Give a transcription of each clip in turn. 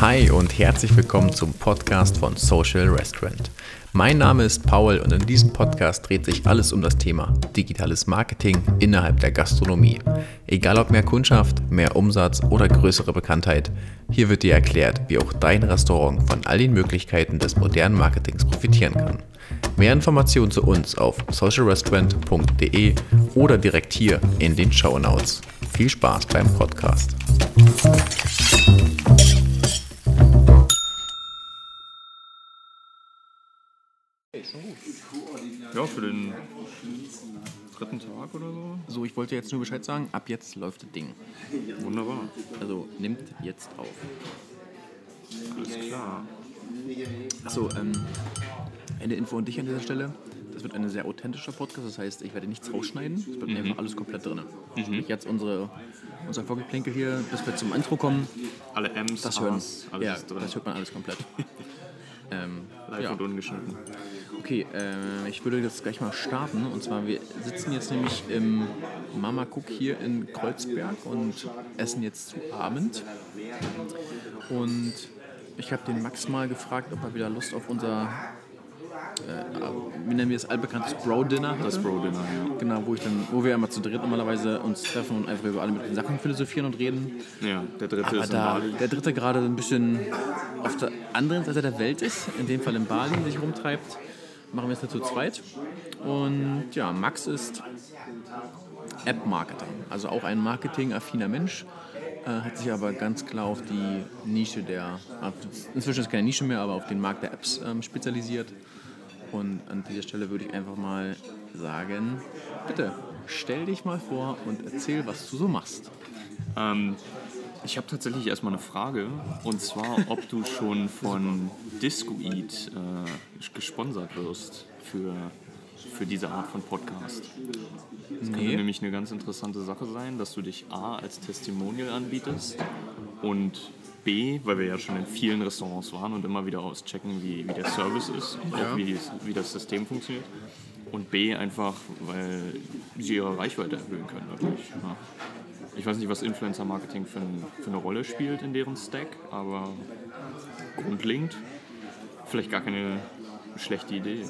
Hi und herzlich willkommen zum Podcast von Social Restaurant. Mein Name ist Paul und in diesem Podcast dreht sich alles um das Thema digitales Marketing innerhalb der Gastronomie. Egal ob mehr Kundschaft, mehr Umsatz oder größere Bekanntheit, hier wird dir erklärt, wie auch dein Restaurant von all den Möglichkeiten des modernen Marketings profitieren kann. Mehr Informationen zu uns auf socialrestaurant.de oder direkt hier in den Show Notes. Viel Spaß beim Podcast. Ja, für den dritten Tag oder so. So, ich wollte jetzt nur Bescheid sagen, ab jetzt läuft das Ding. Wunderbar. Also nimmt jetzt auf. Alles klar. Achso, ähm, eine Info an dich an dieser Stelle. Das wird ein sehr authentischer Podcast, das heißt, ich werde nichts rausschneiden. Es wird einfach alles komplett drin. Sprich, jetzt unsere, unser Vorgeplänkel hier, bis wir zum Intro kommen, Alle M's, das hören. A's, alles ja, das hört man alles komplett. ähm, Live ja. und ungeschnitten. Okay, äh, ich würde jetzt gleich mal starten. Und zwar, wir sitzen jetzt nämlich im Mama Cook hier in Kreuzberg und essen jetzt zu Abend. Und ich habe den Max mal gefragt, ob er wieder Lust auf unser, wie nennen wir es, allbekanntes Bro-Dinner. Das Bro-Dinner, ja. Genau, wo, ich dann, wo wir immer zu dritt normalerweise uns treffen und einfach über alle möglichen Sachen philosophieren und reden. Ja, der dritte Aber ist in da Bali. der dritte gerade ein bisschen auf der anderen Seite der Welt ist, in dem Fall in Bali sich rumtreibt, machen wir es nicht zu zweit. Und ja, Max ist App-Marketer, also auch ein marketingaffiner Mensch, äh, hat sich aber ganz klar auf die Nische der, inzwischen ist es keine Nische mehr, aber auf den Markt der Apps ähm, spezialisiert. Und an dieser Stelle würde ich einfach mal sagen, bitte stell dich mal vor und erzähl, was du so machst. Ähm, ich habe tatsächlich erstmal eine Frage. Und zwar, ob du schon von Discoeat äh, gesponsert wirst für, für diese Art von Podcast. Das könnte Nee. nämlich eine ganz interessante Sache sein, dass du dich A als Testimonial anbietest und B, weil wir ja schon in vielen Restaurants waren und immer wieder auschecken, wie, wie der Service ist und Ja. auch wie, wie das System funktioniert. Und B, einfach, weil sie ihre Reichweite erhöhen können natürlich. Ja. Ich weiß nicht, was Influencer-Marketing für, ein, für eine Rolle spielt in deren Stack, aber grundlegend vielleicht gar keine schlechte Idee,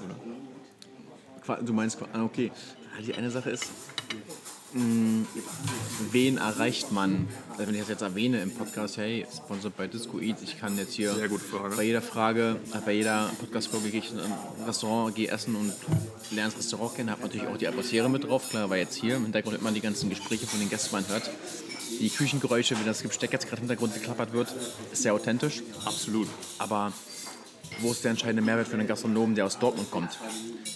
oder? Du meinst, ah, okay. Die eine Sache ist, wen erreicht man? Also wenn ich das jetzt erwähne im Podcast, hey, sponsored bei Discoeat, ich kann jetzt hier bei jeder Frage, äh, bei jeder Podcast-Folge gehe ich in ein Restaurant, gehe essen und lerne das Restaurant kennen, habe natürlich auch die Atmosphäre mit drauf, klar, weil jetzt hier im Hintergrund man die ganzen Gespräche von den Gästen, man hört die Küchengeräusche, wenn das Besteck jetzt gerade im Hintergrund geklappert wird, ist sehr authentisch. Absolut. Aber wo ist der entscheidende Mehrwert für einen Gastronomen, der aus Dortmund kommt?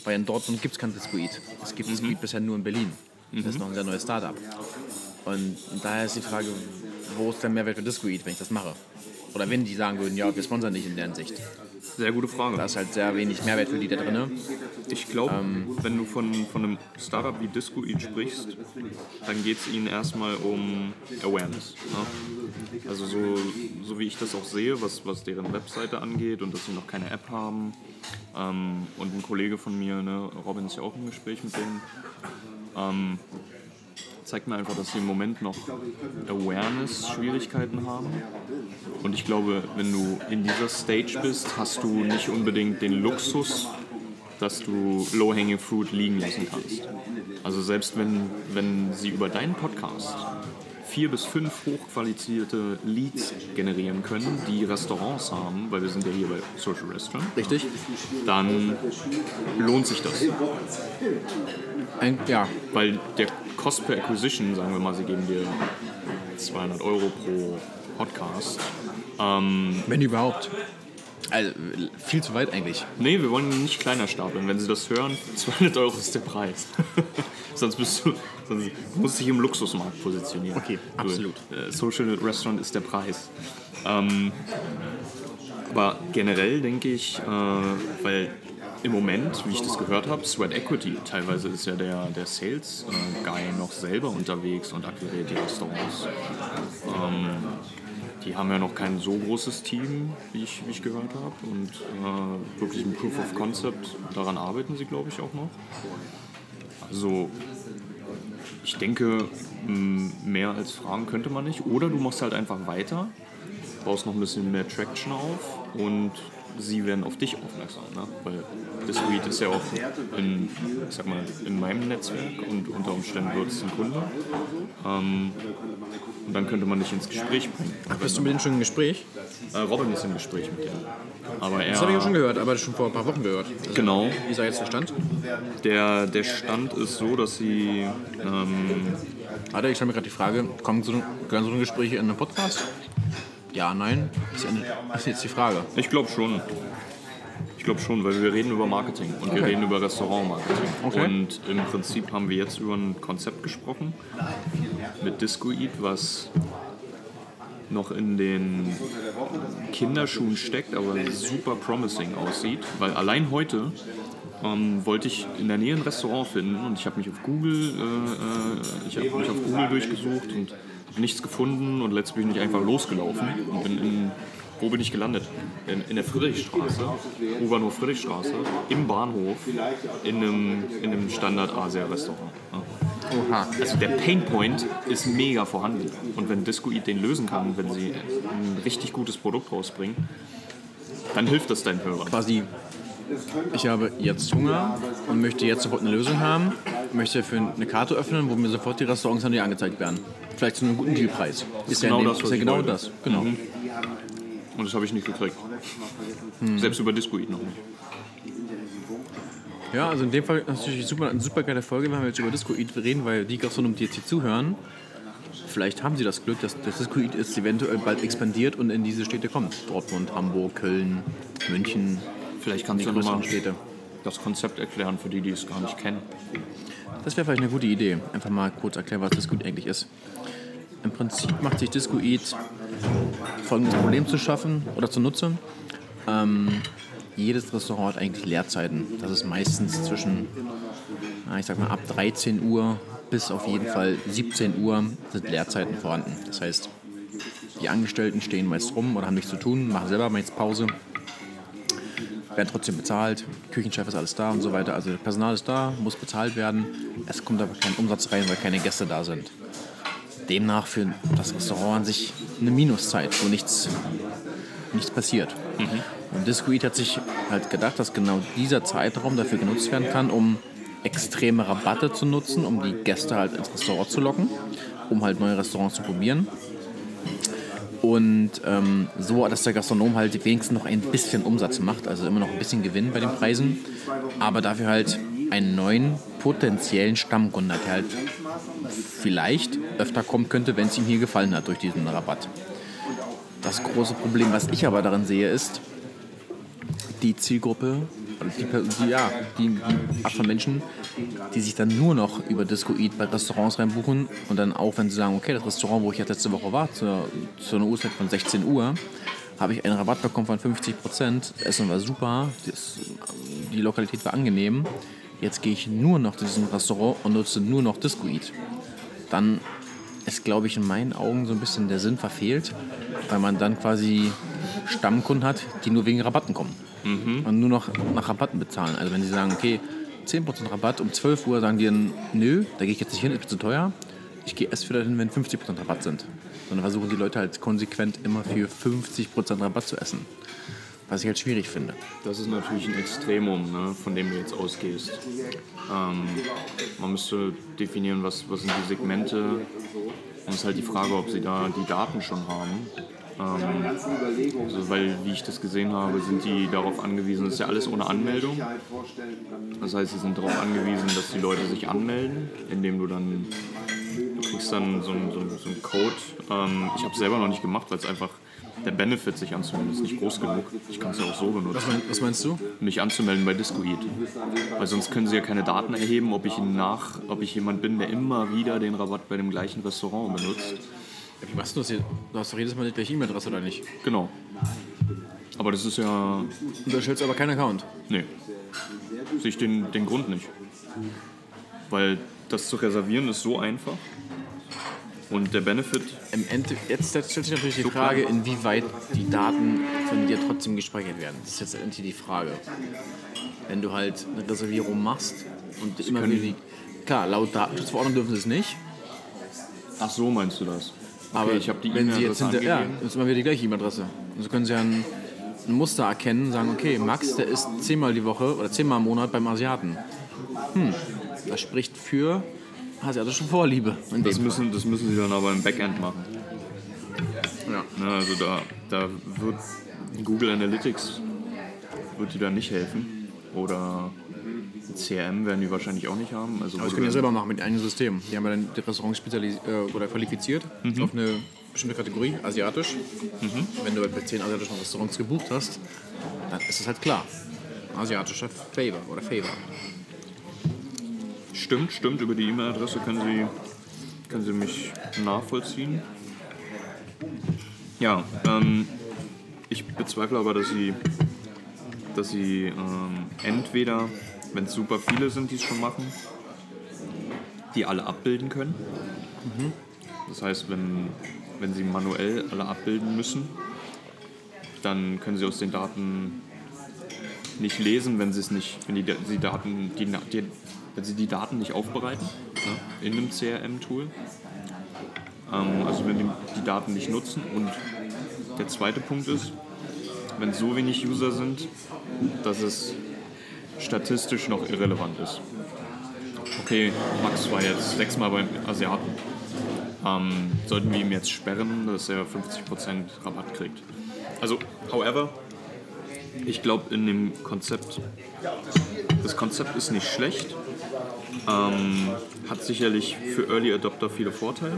Weil in Dortmund gibt es kein Discoid. Es gibt Discoid bisher nur in Berlin. Das ist noch ein sehr neues Startup. Und daher ist die Frage, wo ist der Mehrwert für Discoid, wenn ich das mache? Oder wenn die sagen würden, ja, wir sponsern nicht in deren Sicht. Sehr gute Frage. Da ist halt sehr wenig Mehrwert für die da drin. Ich glaube, wenn du von, von einem Startup wie Discoeat sprichst, dann geht es ihnen erstmal um Awareness. Ne? Also so, so wie ich das auch sehe, was, was deren Webseite angeht und dass sie noch keine App haben. Ähm, und ein Kollege von mir, ne, Robin ist ja auch im Gespräch mit denen, ähm, zeigt mir einfach, dass sie im Moment noch Awareness-Schwierigkeiten haben. Und ich glaube, wenn du in dieser Stage bist, hast du nicht unbedingt den Luxus, dass du Low-Hanging Fruit liegen lassen kannst. Also selbst wenn, wenn sie über deinen Podcast vier bis fünf hochqualifizierte Leads generieren können, die Restaurants haben, weil wir sind ja hier bei Social Restaurant, Richtig? dann lohnt sich das. Ein, ja, Weil der Cost per Acquisition, sagen wir mal, sie geben dir 200 Euro pro Podcast. wenn überhaupt. Also viel zu weit eigentlich. Nee, wir wollen nicht kleiner stapeln. Wenn Sie das hören, 200 Euro ist der Preis. sonst bist du, sonst musst du dich im Luxusmarkt positionieren. Okay, Du, absolut. äh, Social Restaurant ist der Preis. Ähm, aber generell denke ich, äh, weil im Moment, wie ich das gehört habe, Sweat Equity, teilweise ist ja der, der Sales-Guy noch selber unterwegs und akquiriert die Restaurants. Ähm, die haben ja noch kein so großes Team, wie ich, wie ich gehört habe. Und äh, wirklich ein Proof of Concept, daran arbeiten sie, glaube ich, auch noch. Also, ich denke, mehr als fragen könnte man nicht. Oder du machst halt einfach weiter baust noch ein bisschen mehr Traction auf und sie werden auf dich aufmerksam. Ne? Weil Discreet ist ja auch in, ich sag mal, in meinem Netzwerk und unter Umständen wird es ein Kunde. Ähm, und dann könnte man dich ins Gespräch bringen. Bist du mit denen schon im Gespräch? Äh, Robin ist im Gespräch mit denen. Aber er, Das habe ich auch schon gehört, aber schon vor ein paar Wochen gehört. Also, Genau. Wie ist da jetzt der Stand? Der, der Stand ist so, dass sie ähm, Warte, ich stelle mir gerade die Frage, kommen so, gehören so Gespräche in einen Podcast? Ja, nein? Das ist, eine, ist jetzt die Frage. Ich glaube schon. Ich glaube schon, weil wir reden über Marketing und wir Okay. reden über Restaurantmarketing. Okay. Und im Prinzip haben wir jetzt über ein Konzept gesprochen mit Discoid, was noch in den Kinderschuhen steckt, aber super promising aussieht. Weil allein heute ähm, wollte ich in der Nähe ein Restaurant finden und ich habe mich auf Google, äh, äh, ich habe mich auf Google durchgesucht und nichts gefunden und letztlich bin ich einfach losgelaufen und bin in, wo bin ich gelandet? In, in der Friedrichstraße, U-Bahnhof Friedrichstraße, im Bahnhof, in einem, in einem Standard-Asia-Restaurant. Ja. Oha. Also der Painpoint ist mega vorhanden. Und wenn Discoid den lösen kann, wenn sie ein richtig gutes Produkt rausbringen, dann hilft das deinen Hörern. Quasi, ich habe jetzt Hunger und möchte jetzt sofort eine Lösung haben. Möchte für eine Karte öffnen, wo mir sofort die Restaurants an die angezeigt werden. Vielleicht zu einem guten Dealpreis. Ist, ja, genau dem- das, ist ja genau das. Genau. Und das habe ich nicht gekriegt. Selbst über Discoid noch nicht. Ja, also in dem Fall natürlich super, eine super geile Folge, wenn wir jetzt über Discoid reden, weil die Gastronomen, die jetzt hier zuhören, vielleicht haben sie das Glück, dass das Discoid ist eventuell bald expandiert und in diese Städte kommt. Dortmund, Hamburg, Köln, München, Vielleicht kannst du nochmal Städte. das Konzept erklären für die, die es gar nicht kennen. Das wäre vielleicht eine gute Idee. Einfach mal kurz erklären, was Discoid eigentlich ist. Im Prinzip macht sich Discoid folgendes Problem zu schaffen oder zunutze. Ähm, jedes Restaurant hat eigentlich Leerzeiten. Das ist meistens zwischen, ich sag mal, ab 13 Uhr bis auf jeden Fall 17 Uhr sind Leerzeiten vorhanden. Das heißt, die Angestellten stehen meist rum oder haben nichts zu tun, machen selber meist Pause, werden trotzdem bezahlt, Küchenchef ist alles da und so weiter. Also Personal ist da, muss bezahlt werden. Es kommt aber kein Umsatz rein, weil keine Gäste da sind. Demnach für das Restaurant an sich eine Minuszeit, wo nichts, nichts passiert. Und Discoid hat sich halt gedacht, dass genau dieser Zeitraum dafür genutzt werden kann, um extreme Rabatte zu nutzen, um die Gäste halt ins Restaurant zu locken, um halt neue Restaurants zu probieren. Und ähm, so, dass der Gastronom halt wenigstens noch ein bisschen Umsatz macht, also immer noch ein bisschen Gewinn bei den Preisen, aber dafür halt einen neuen potenziellen Stammkunden hat, der halt vielleicht öfter kommen könnte, wenn es ihm hier gefallen hat durch diesen Rabatt. Das große Problem, was ich aber darin sehe, ist, die Zielgruppe, die, die, ja, die, Art von Menschen, die sich dann nur noch über Discoid bei Restaurants reinbuchen und dann auch, wenn sie sagen, okay, das Restaurant, wo ich jetzt letzte Woche war, zu, zu einer Uhrzeit von 16 Uhr, habe ich einen Rabatt bekommen von 50 Prozent. Essen war super, das, die Lokalität war angenehm. Jetzt gehe ich nur noch zu diesem Restaurant und nutze nur noch Discoid. Dann ist, glaube ich, in meinen Augen so ein bisschen der Sinn verfehlt, weil man dann quasi Stammkunden hat, die nur wegen Rabatten kommen und nur noch nach Rabatten bezahlen. Also wenn sie sagen, okay, 10% Rabatt, um 12 Uhr sagen die dann, nö, da gehe ich jetzt nicht hin, ist mir zu teuer. Ich gehe erst wieder hin, wenn 50% Rabatt sind. Sondern versuchen die Leute halt konsequent immer für 50% Rabatt zu essen. Was ich halt schwierig finde. Das ist natürlich ein Extremum, ne, von dem du jetzt ausgehst. Ähm, man müsste definieren, was, was sind die Segmente. Und es ist halt die Frage, ob sie da die Daten schon haben. Ähm, also weil, wie ich das gesehen habe, sind die darauf angewiesen, das ist ja alles ohne Anmeldung. Das heißt, sie sind darauf angewiesen, dass die Leute sich anmelden, indem du dann, du kriegst dann so einen, so einen, so einen Code. Ähm, ich habe es selber noch nicht gemacht, weil es einfach, der Benefit, sich anzumelden, ist nicht groß genug. Ich kann es ja auch so benutzen Was, mein, was meinst du? mich anzumelden bei Discoid. Weil sonst können sie ja keine Daten erheben, ob ich nach, ob ich jemand bin, der immer wieder den Rabatt bei dem gleichen Restaurant benutzt. Wie machst du das hier? Du hast doch jedes Mal die gleiche E-Mail-Adresse oder nicht? Genau. Aber das ist ja. Du erstellst aber keinen Account. Nee. Sehe ich den, den Grund nicht. Weil das zu reservieren ist so einfach. Und der Benefit, Im Ende, jetzt stellt sich natürlich die Frage, inwieweit die Daten von dir trotzdem gespeichert werden. Das ist jetzt endlich die Frage. Wenn du halt eine Reservierung machst und immer wieder die. Klar, laut Datenschutzverordnung dürfen sie es nicht. ach so meinst du das? Aber ich hab die wenn Sie jetzt hinter, ja, das ist immer wieder die gleiche E-Mail-Adresse. Also können Sie ja ein, ein Muster erkennen und sagen, okay, Max, der ist zehnmal die Woche oder zehnmal im Monat beim Asiaten. Hm, das spricht für asiatische Vorliebe. Das müssen, das müssen sie dann aber im Backend machen. Ja. Ne, also da, da wird Google Analytics wird die da nicht helfen. Oder CRM werden die wahrscheinlich auch nicht haben. Also Aber das können du- selber machen mit einem System. Die haben ja dann die Restaurants spezialis äh, oder qualifiziert Mhm. auf eine bestimmte Kategorie, asiatisch. Wenn du bei 10 asiatischen Restaurants gebucht hast, dann ist es halt klar. Asiatischer Favor oder Favor. Stimmt, stimmt. Über die E-Mail-Adresse können Sie, können Sie mich nachvollziehen. Ja, ähm, ich bezweifle aber, dass Sie, dass Sie ähm, entweder, wenn es super viele sind, die es schon machen, die alle abbilden können. Das heißt, wenn, wenn Sie manuell alle abbilden müssen, dann können Sie aus den Daten nicht lesen, wenn sie es nicht, wenn die, die Daten, die, die, wenn sie die Daten nicht aufbereiten ne, in einem CRM-Tool. Ähm, also wenn die die Daten nicht nutzen. Und der zweite Punkt ist, wenn so wenig User sind, dass es statistisch noch irrelevant ist. Okay, Max war jetzt sechsmal beim Asiaten. Ähm, sollten wir ihm jetzt sperren, dass er 50% Rabatt kriegt. Also, however, ich glaube, in dem Konzept, das Konzept ist nicht schlecht, ähm, hat sicherlich für Early Adopter viele Vorteile,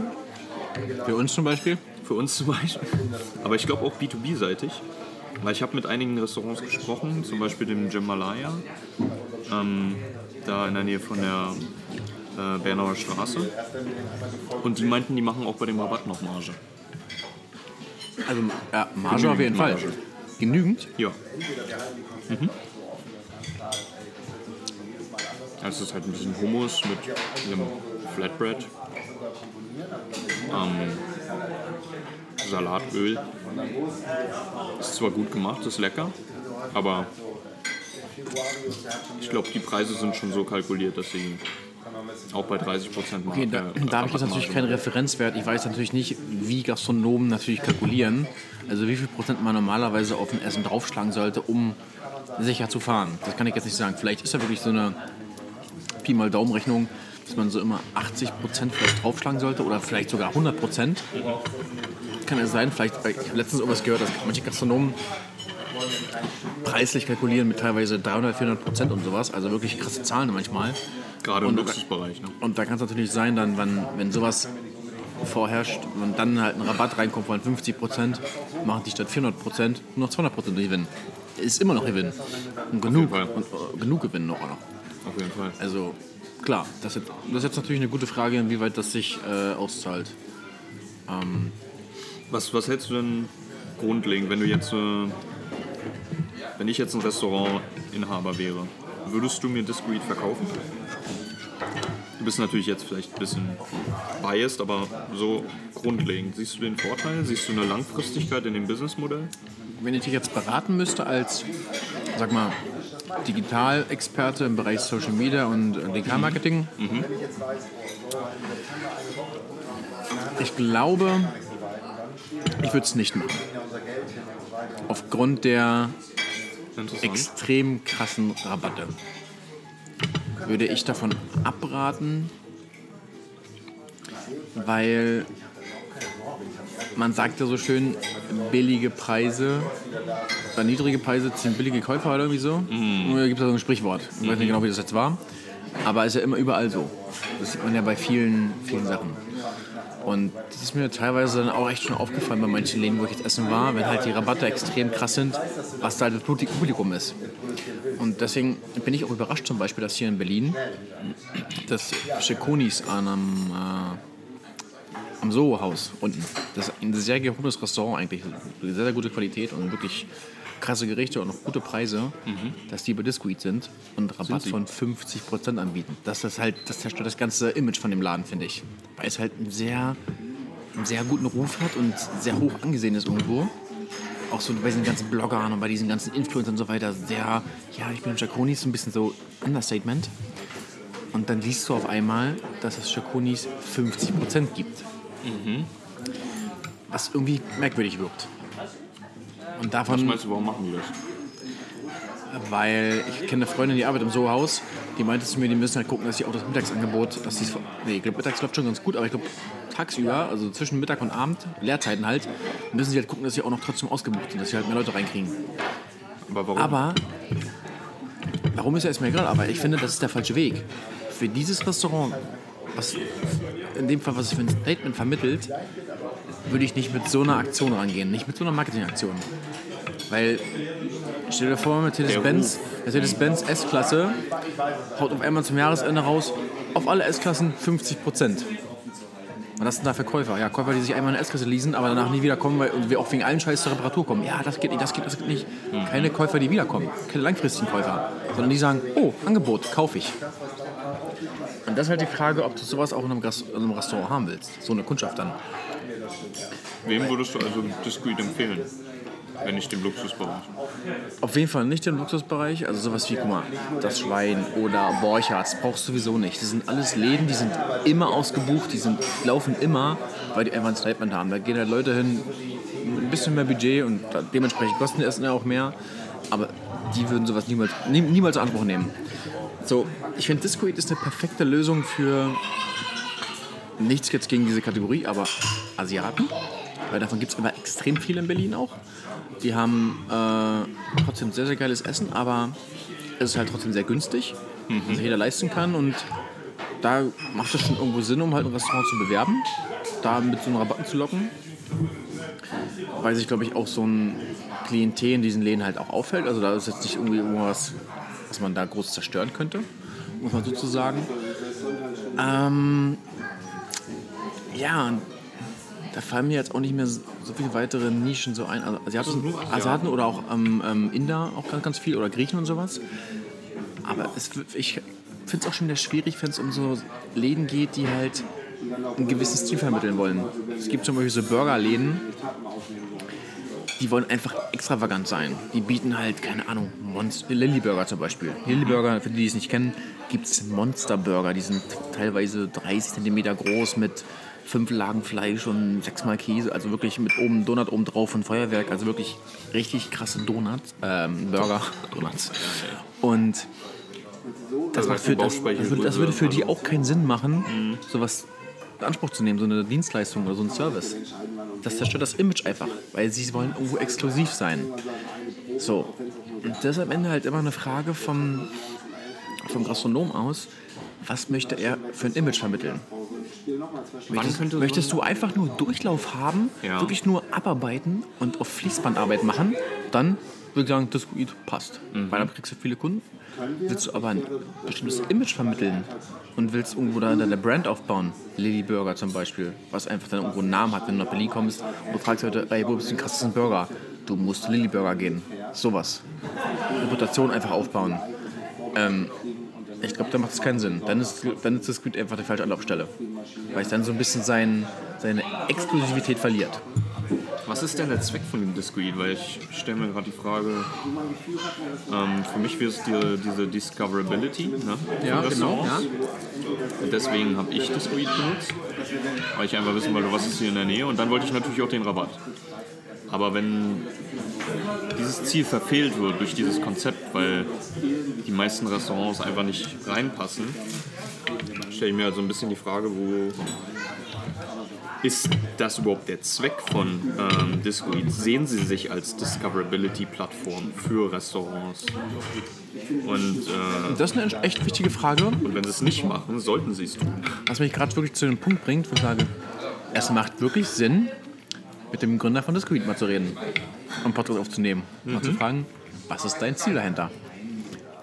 Für uns zum Beispiel? für uns zum Beispiel, aber ich glaube auch B2B-seitig, weil ich habe mit einigen Restaurants gesprochen, zum Beispiel dem Jamalaya, ähm, da in der Nähe von der äh, Bernauer Straße, und die meinten, die machen auch bei dem Rabatt noch Marge. Also ja, Marge auf jeden Fall. Marge. Genügend? Ja. Mhm. Also es ist halt ein bisschen Hummus mit einem Flatbread. Ähm, Salatöl. Ist zwar gut gemacht, ist lecker, aber ich glaube, die Preise sind schon so kalkuliert, dass sie auch bei 30 Prozent Okay, da, da habe ich jetzt natürlich keinen Referenzwert. Ich weiß natürlich nicht, wie Gastronomen natürlich kalkulieren. Also wie viel Prozent man normalerweise auf ein Essen draufschlagen sollte, um sicher zu fahren. Das kann ich jetzt nicht sagen. Vielleicht ist da wirklich so eine Pi mal Daumenrechnung, dass man so immer 80 Prozent vielleicht draufschlagen sollte oder vielleicht sogar 100 Prozent. Kann es sein, vielleicht, ich habe letztens irgendwas gehört, dass manche Gastronomen preislich kalkulieren mit teilweise 300, 400 Prozent und sowas. Also wirklich krasse Zahlen manchmal. Gerade im Und- Luxusbereich. Ne? Und da kann es natürlich sein, dann, wenn, wenn sowas vorherrscht und dann halt ein Rabatt reinkommt von 50 Prozent, machen die statt 400 Prozent nur noch 200 Prozent Gewinn. Ist immer noch Gewinn. Und genug, und, äh, genug Gewinn noch. Auf jeden Fall. Also klar, das ist, jetzt, das ist jetzt natürlich eine gute Frage, inwieweit das sich äh, auszahlt. Was, was hältst du denn grundlegend, wenn du jetzt, äh, wenn ich jetzt ein Restaurantinhaber wäre, würdest du mir Discreet verkaufen? Du bist natürlich jetzt vielleicht ein bisschen biased, aber so grundlegend. Siehst du den Vorteil? Siehst du eine Langfristigkeit in dem Businessmodell? Wenn ich dich jetzt beraten müsste als, sag mal, Digitalexperte im Bereich Social Media und äh, Digitalmarketing, ich glaube, ich würde es nicht machen. Aufgrund der extrem krassen Rabatte würde ich davon abraten, weil man sagt ja so schön, billige Preise, oder niedrige Preise ziehen billige Käufer oder irgendwie so. Und Da gibt es ja so ein Sprichwort. Ich weiß nicht genau, wie das jetzt war. Aber ist ja immer überall so. Das sieht man ja bei vielen, vielen Sachen. Und das ist mir teilweise dann auch echt schon aufgefallen bei manchen Läden, wo ich jetzt essen war, wenn halt die Rabatte extrem krass sind, was da halt das Publikum ist. Und deswegen bin ich auch überrascht zum Beispiel, dass hier in Berlin das Schekonis an einem, äh, am Soho-Haus unten, das ist ein sehr gehobenes Restaurant eigentlich, sehr, sehr gute Qualität und wirklich krasse Gerichte und auch gute Preise, dass die bei Discreet sind und Rabatt sie? von 50% anbieten. Das ist halt, das zerstört das ganze Image von dem Laden, finde ich. Weil es halt einen sehr, einen sehr guten Ruf hat und sehr hoch angesehen ist irgendwo. Auch so bei diesen ganzen Bloggern und bei diesen ganzen Influencern und so weiter sehr, ja, ich bin Jaconis, so ein bisschen so Understatement. Und dann liest du auf einmal, dass es Jaconis 50% gibt. was irgendwie merkwürdig wirkt. Und Was davon, meinst du, warum machen die das? weil ich kenne eine Freundin, die arbeitet im Soho-Haus, die meinte zu mir, die müssen halt gucken, dass sie auch das Mittagsangebot, dass die, nee, ich glaube, mittags läuft schon ganz gut, aber ich glaube, tagsüber, also zwischen Mittag und Abend, Leerzeiten halt, müssen sie halt gucken, dass sie auch noch trotzdem ausgebucht sind, dass sie halt mehr Leute reinkriegen. Aber warum? Aber, warum ist ja erstmal egal, aber ich finde, das ist der falsche Weg. Für dieses Restaurant, was in dem Fall, was es für ein Statement vermittelt, würde ich nicht mit so einer Aktion rangehen, nicht mit so einer Marketingaktion. Weil, stell dir vor, Mercedes-Benz, Mercedes-Benz S-Klasse haut auf einmal zum Jahresende raus, auf alle S-Klassen 50 Prozent. Und das sind da Verkäufer. Ja, Käufer, die sich einmal eine S-Klasse leasen, aber danach nie wiederkommen, weil wir auch wegen allen Scheiß zur Reparatur kommen. Ja, das geht nicht, das geht, das geht nicht. Keine Käufer, die wiederkommen. Keine langfristigen Käufer. Sondern die sagen, oh, Angebot, kaufe ich. Und das ist halt die Frage, ob du sowas auch in einem, in einem Restaurant haben willst. So eine Kundschaft dann. Wem würdest du also Discreet empfehlen? Wenn nicht dem Luxusbereich. Auf jeden Fall nicht im Luxusbereich. Also sowas wie, guck mal, das Schwein oder Borchards brauchst du sowieso nicht. Das sind alles Läden, die sind immer ausgebucht, die sind, laufen immer, weil die einfach ein Statement haben. Da gehen halt Leute hin, ein bisschen mehr Budget und dementsprechend kosten die Essen ja auch mehr. Aber die würden sowas niemals, nie, niemals in Anspruch nehmen. So, ich finde Disco Eat ist eine perfekte Lösung für nichts jetzt gegen diese Kategorie, aber Asiaten. Weil davon gibt es immer extrem viel in Berlin auch. Die haben äh, trotzdem sehr, sehr geiles Essen, aber es ist halt trotzdem sehr günstig, was jeder leisten kann. Und da macht es schon irgendwo Sinn, um halt ein Restaurant zu bewerben, da mit so einem Rabatten zu locken. Weil sich, glaube ich, auch so ein Klientel in diesen Läden halt auch auffällt. Also da ist jetzt nicht irgendwie irgendwas, was man da groß zerstören könnte, muss man sozusagen. Ähm, ja, und da fallen mir jetzt auch nicht mehr so viele weitere Nischen so ein. Also Asiaten, Asiaten oder auch ähm, ähm, Inder auch ganz, ganz viel oder Griechen und sowas. Aber es, ich finde es auch schon wieder schwierig, wenn es um so Läden geht, die halt einen gewissen Stil vermitteln wollen. Es gibt zum Beispiel so Burgerläden, die wollen einfach extravagant sein. Die bieten halt, keine Ahnung, Monster, Lilly Burger zum Beispiel. Lilly Burger, für die, die es nicht kennen, gibt es Monster Burger. Die sind teilweise 30 cm groß mit fünf Lagen Fleisch und sechsmal Käse. Also wirklich mit oben Donut oben drauf und Feuerwerk. Also wirklich richtig krasse Donuts, ähm, Burger, Donuts. Und das, macht für, das, das, würde, das würde für die auch keinen Sinn machen, sowas in Anspruch zu nehmen, so eine Dienstleistung oder so ein Service. Das zerstört das Image einfach, weil sie wollen irgendwo exklusiv sein. So. Und das ist am Ende halt immer eine Frage vom, vom Gastronom aus, was möchte er für ein Image vermitteln? Möchtest, könnte so möchtest du einfach nur Durchlauf haben, Ja. wirklich nur abarbeiten und auf Fließbandarbeit machen, dann würde ich sagen, das passt. Weil dann kriegst du viele Kunden. Willst du aber ein bestimmtes Image vermitteln und willst irgendwo da deine Brand aufbauen, Lily Burger zum Beispiel, was einfach dann irgendwo einen Namen hat, wenn du nach Berlin kommst und du fragst Leute, ey, wo bist du den krassesten Burger? Du musst zu Lily Burger gehen. Sowas. Reputation einfach aufbauen. Ähm, ich glaube, da macht es keinen Sinn. Dann ist, dann ist das Squid einfach die falsche Anlaufstelle. Weil es dann so ein bisschen sein, seine Exklusivität verliert. Was ist denn der Zweck von dem Discreet? Weil ich stelle mir gerade die Frage, ähm, für mich wäre es die, diese Discoverability. Ne? Ja, genau. Restaurants. Und deswegen habe ich Discreet benutzt, weil ich einfach wissen wollte, was ist hier in der Nähe. Und dann wollte ich natürlich auch den Rabatt. Aber wenn dieses Ziel verfehlt wird durch dieses Konzept, weil die meisten Restaurants einfach nicht reinpassen, stelle ich mir also ein bisschen die Frage, wo ist das überhaupt der Zweck von ähm, Discoid? Sehen Sie sich als Discoverability-Plattform für Restaurants? Und, äh, Das ist eine echt wichtige Frage, und wenn Sie es nicht machen, sollten Sie es tun. was mich gerade wirklich zu dem Punkt bringt, wo ich sage, es macht wirklich Sinn, mit dem Gründer von Discreet mal zu reden, einen Podcast aufzunehmen, mal zu fragen, was ist dein Ziel dahinter?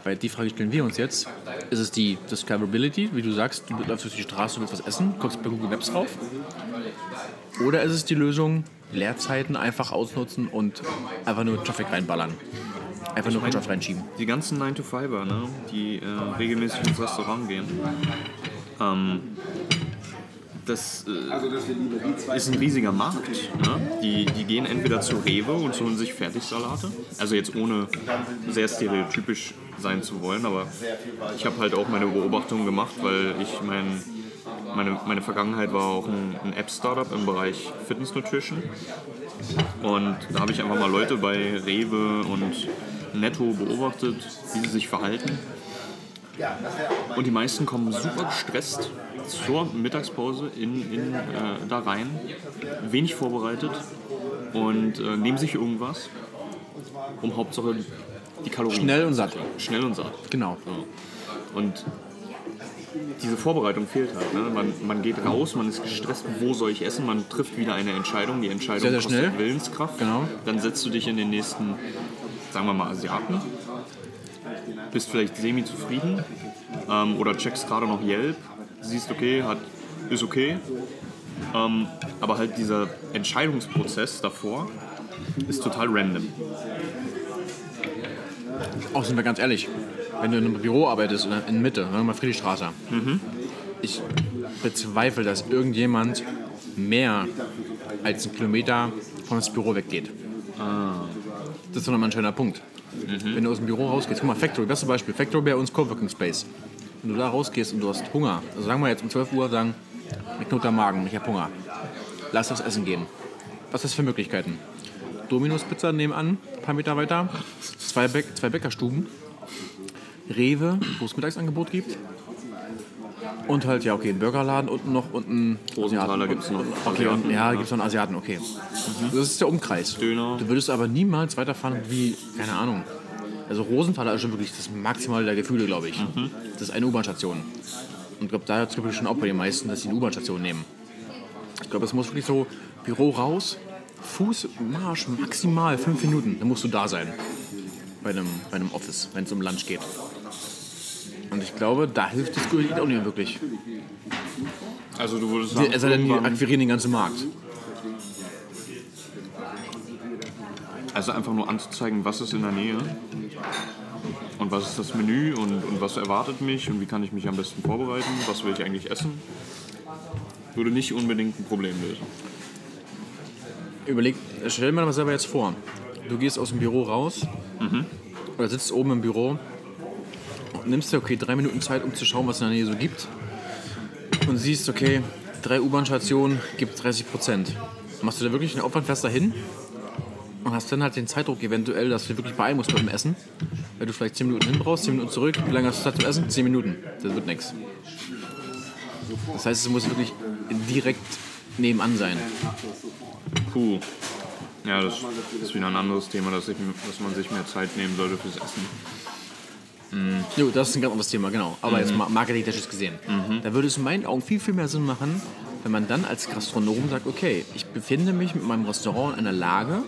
Weil die Frage stellen wir uns jetzt. Ist es die Discoverability, wie du sagst, du läufst durch die Straße, willst was essen, guckst bei Google Maps drauf? Oder ist es die Lösung, Leerzeiten einfach ausnutzen und einfach nur Traffic reinballern? Einfach nur Kundschaft reinschieben. Die ganzen 9-to-5er, ne, die äh, regelmäßig ins Restaurant gehen, ähm, das äh, ist ein riesiger Markt. Ne? Die, die gehen entweder zu Rewe und holen sich Fertigsalate. Also jetzt ohne sehr stereotypisch sein zu wollen, aber ich habe halt auch meine Beobachtungen gemacht, weil ich mein meine, meine Vergangenheit war auch ein, ein App-Startup im Bereich Fitness Nutrition. Und da habe ich einfach mal Leute bei Rewe und Netto beobachtet, wie sie sich verhalten. Und die meisten kommen super gestresst zur Mittagspause in, in, äh, da rein, wenig vorbereitet und äh, nehmen sich irgendwas, um Hauptsache die Kalorien. Schnell und satt. Schnell und satt. Genau. So. Und diese Vorbereitung fehlt halt. Ne? Man, man geht raus, man ist gestresst, wo soll ich essen, man trifft wieder eine Entscheidung. Die Entscheidung Sehr, sehr kostet schnell. Willenskraft. Genau. Dann setzt du dich in den nächsten, sagen wir mal, Asiaten, bist vielleicht semi-zufrieden ähm, oder checkst gerade noch Yelp, siehst, okay, hat, ist okay. Ähm, aber halt dieser Entscheidungsprozess davor ist total random. Auch sind wir ganz ehrlich, wenn du in einem Büro arbeitest, in in Mitte, sagen wir mal Friedrichstraße, ich bezweifle, dass irgendjemand mehr als einen Kilometer von das Büro weggeht. Das ist doch nochmal ein schöner Punkt. Wenn du aus dem Büro rausgehst, guck mal, Factory, beste Beispiel, Factory bei uns Coworking Space. Wenn du da rausgehst und du hast Hunger, also sagen wir jetzt um 12 Uhr, sagen, mir knurrt der Magen, ich habe Hunger. Lass das Essen gehen. Was ist das für Möglichkeiten? Dominus Pizza nebenan, ein paar Meter weiter, zwei, Bäck, zwei Bäckerstuben, Rewe, wo es Mittagsangebot gibt. Und halt, ja, okay, ein Burgerladen unten noch und ein Rosenthaler Asiaten. gibt's noch. Okay, und, ja, da gibt es noch einen Asiaten, okay. Das ist der Umkreis. Döner. Du würdest aber niemals weiterfahren wie, keine Ahnung. Also Rosenthaler ist schon wirklich das Maximale der Gefühle, glaube ich. Das ist eine U-Bahn-Station. Und ich glaube, da ist es schon auch bei den meisten, dass sie eine U-Bahn-Station nehmen. Ich glaube, es muss wirklich so Büro raus, Fußmarsch maximal fünf Minuten, dann musst du da sein. Bei einem, bei einem Office, wenn es um Lunch geht. Und ich glaube, da hilft das Eat auch nicht mehr wirklich. Also du würdest sagen, denn, die akquirieren den ganzen Markt. Also einfach nur anzuzeigen, was ist in der Nähe und was ist das Menü und, und was erwartet mich und wie kann ich mich am besten vorbereiten, was will ich eigentlich essen, würde nicht unbedingt ein Problem lösen. Überleg, stell dir mal selber jetzt vor, du gehst aus dem Büro raus oder sitzt oben im Büro und nimmst dir okay drei Minuten Zeit, um zu schauen, was es in der Nähe so gibt und siehst, okay, drei U-Bahn-Stationen gibt 30 Prozent. Machst du da wirklich einen Aufwand, fährst da hin und hast dann halt den Zeitdruck eventuell, dass du wirklich beeilen musst beim Essen, weil du vielleicht 10 Minuten hin brauchst, 10 Minuten zurück. Wie lange hast du Zeit zum Essen? 10 Minuten. Das wird nichts. Das heißt, es muss wirklich direkt nebenan sein. Puh. Ja, das ist wieder ein anderes Thema, dass, ich, dass man sich mehr Zeit nehmen sollte fürs Essen. Jo, das ist ein ganz anderes Thema, genau. Aber jetzt mal marketingtechnisch gesehen. Da würde es in meinen Augen viel, viel mehr Sinn machen, wenn man dann als Gastronom sagt, okay, ich befinde mich mit meinem Restaurant in einer Lage,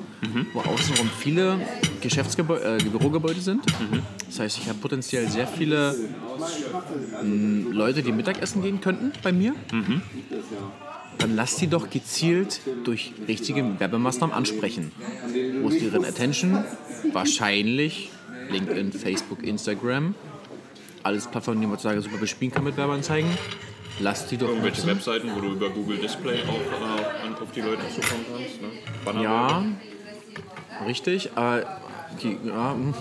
wo außenrum viele Geschäftsgebäude, äh, Bürogebäude sind. Das heißt, ich habe potenziell sehr viele m, Leute, die Mittagessen gehen könnten bei mir. Dann lass die doch gezielt durch richtige Werbemaßnahmen ansprechen. Wo ist deren Attention? Wahrscheinlich LinkedIn, Facebook, Instagram. Alles Plattformen, die man heutzutage super bespielen kann mit Werbeanzeigen. Lass die doch Irgendwelche nutzen. Webseiten, wo du über Google Display auch äh, auf die Leute zukommen kannst. Ne? Banner- Ja, richtig. Aber die, ja, hm.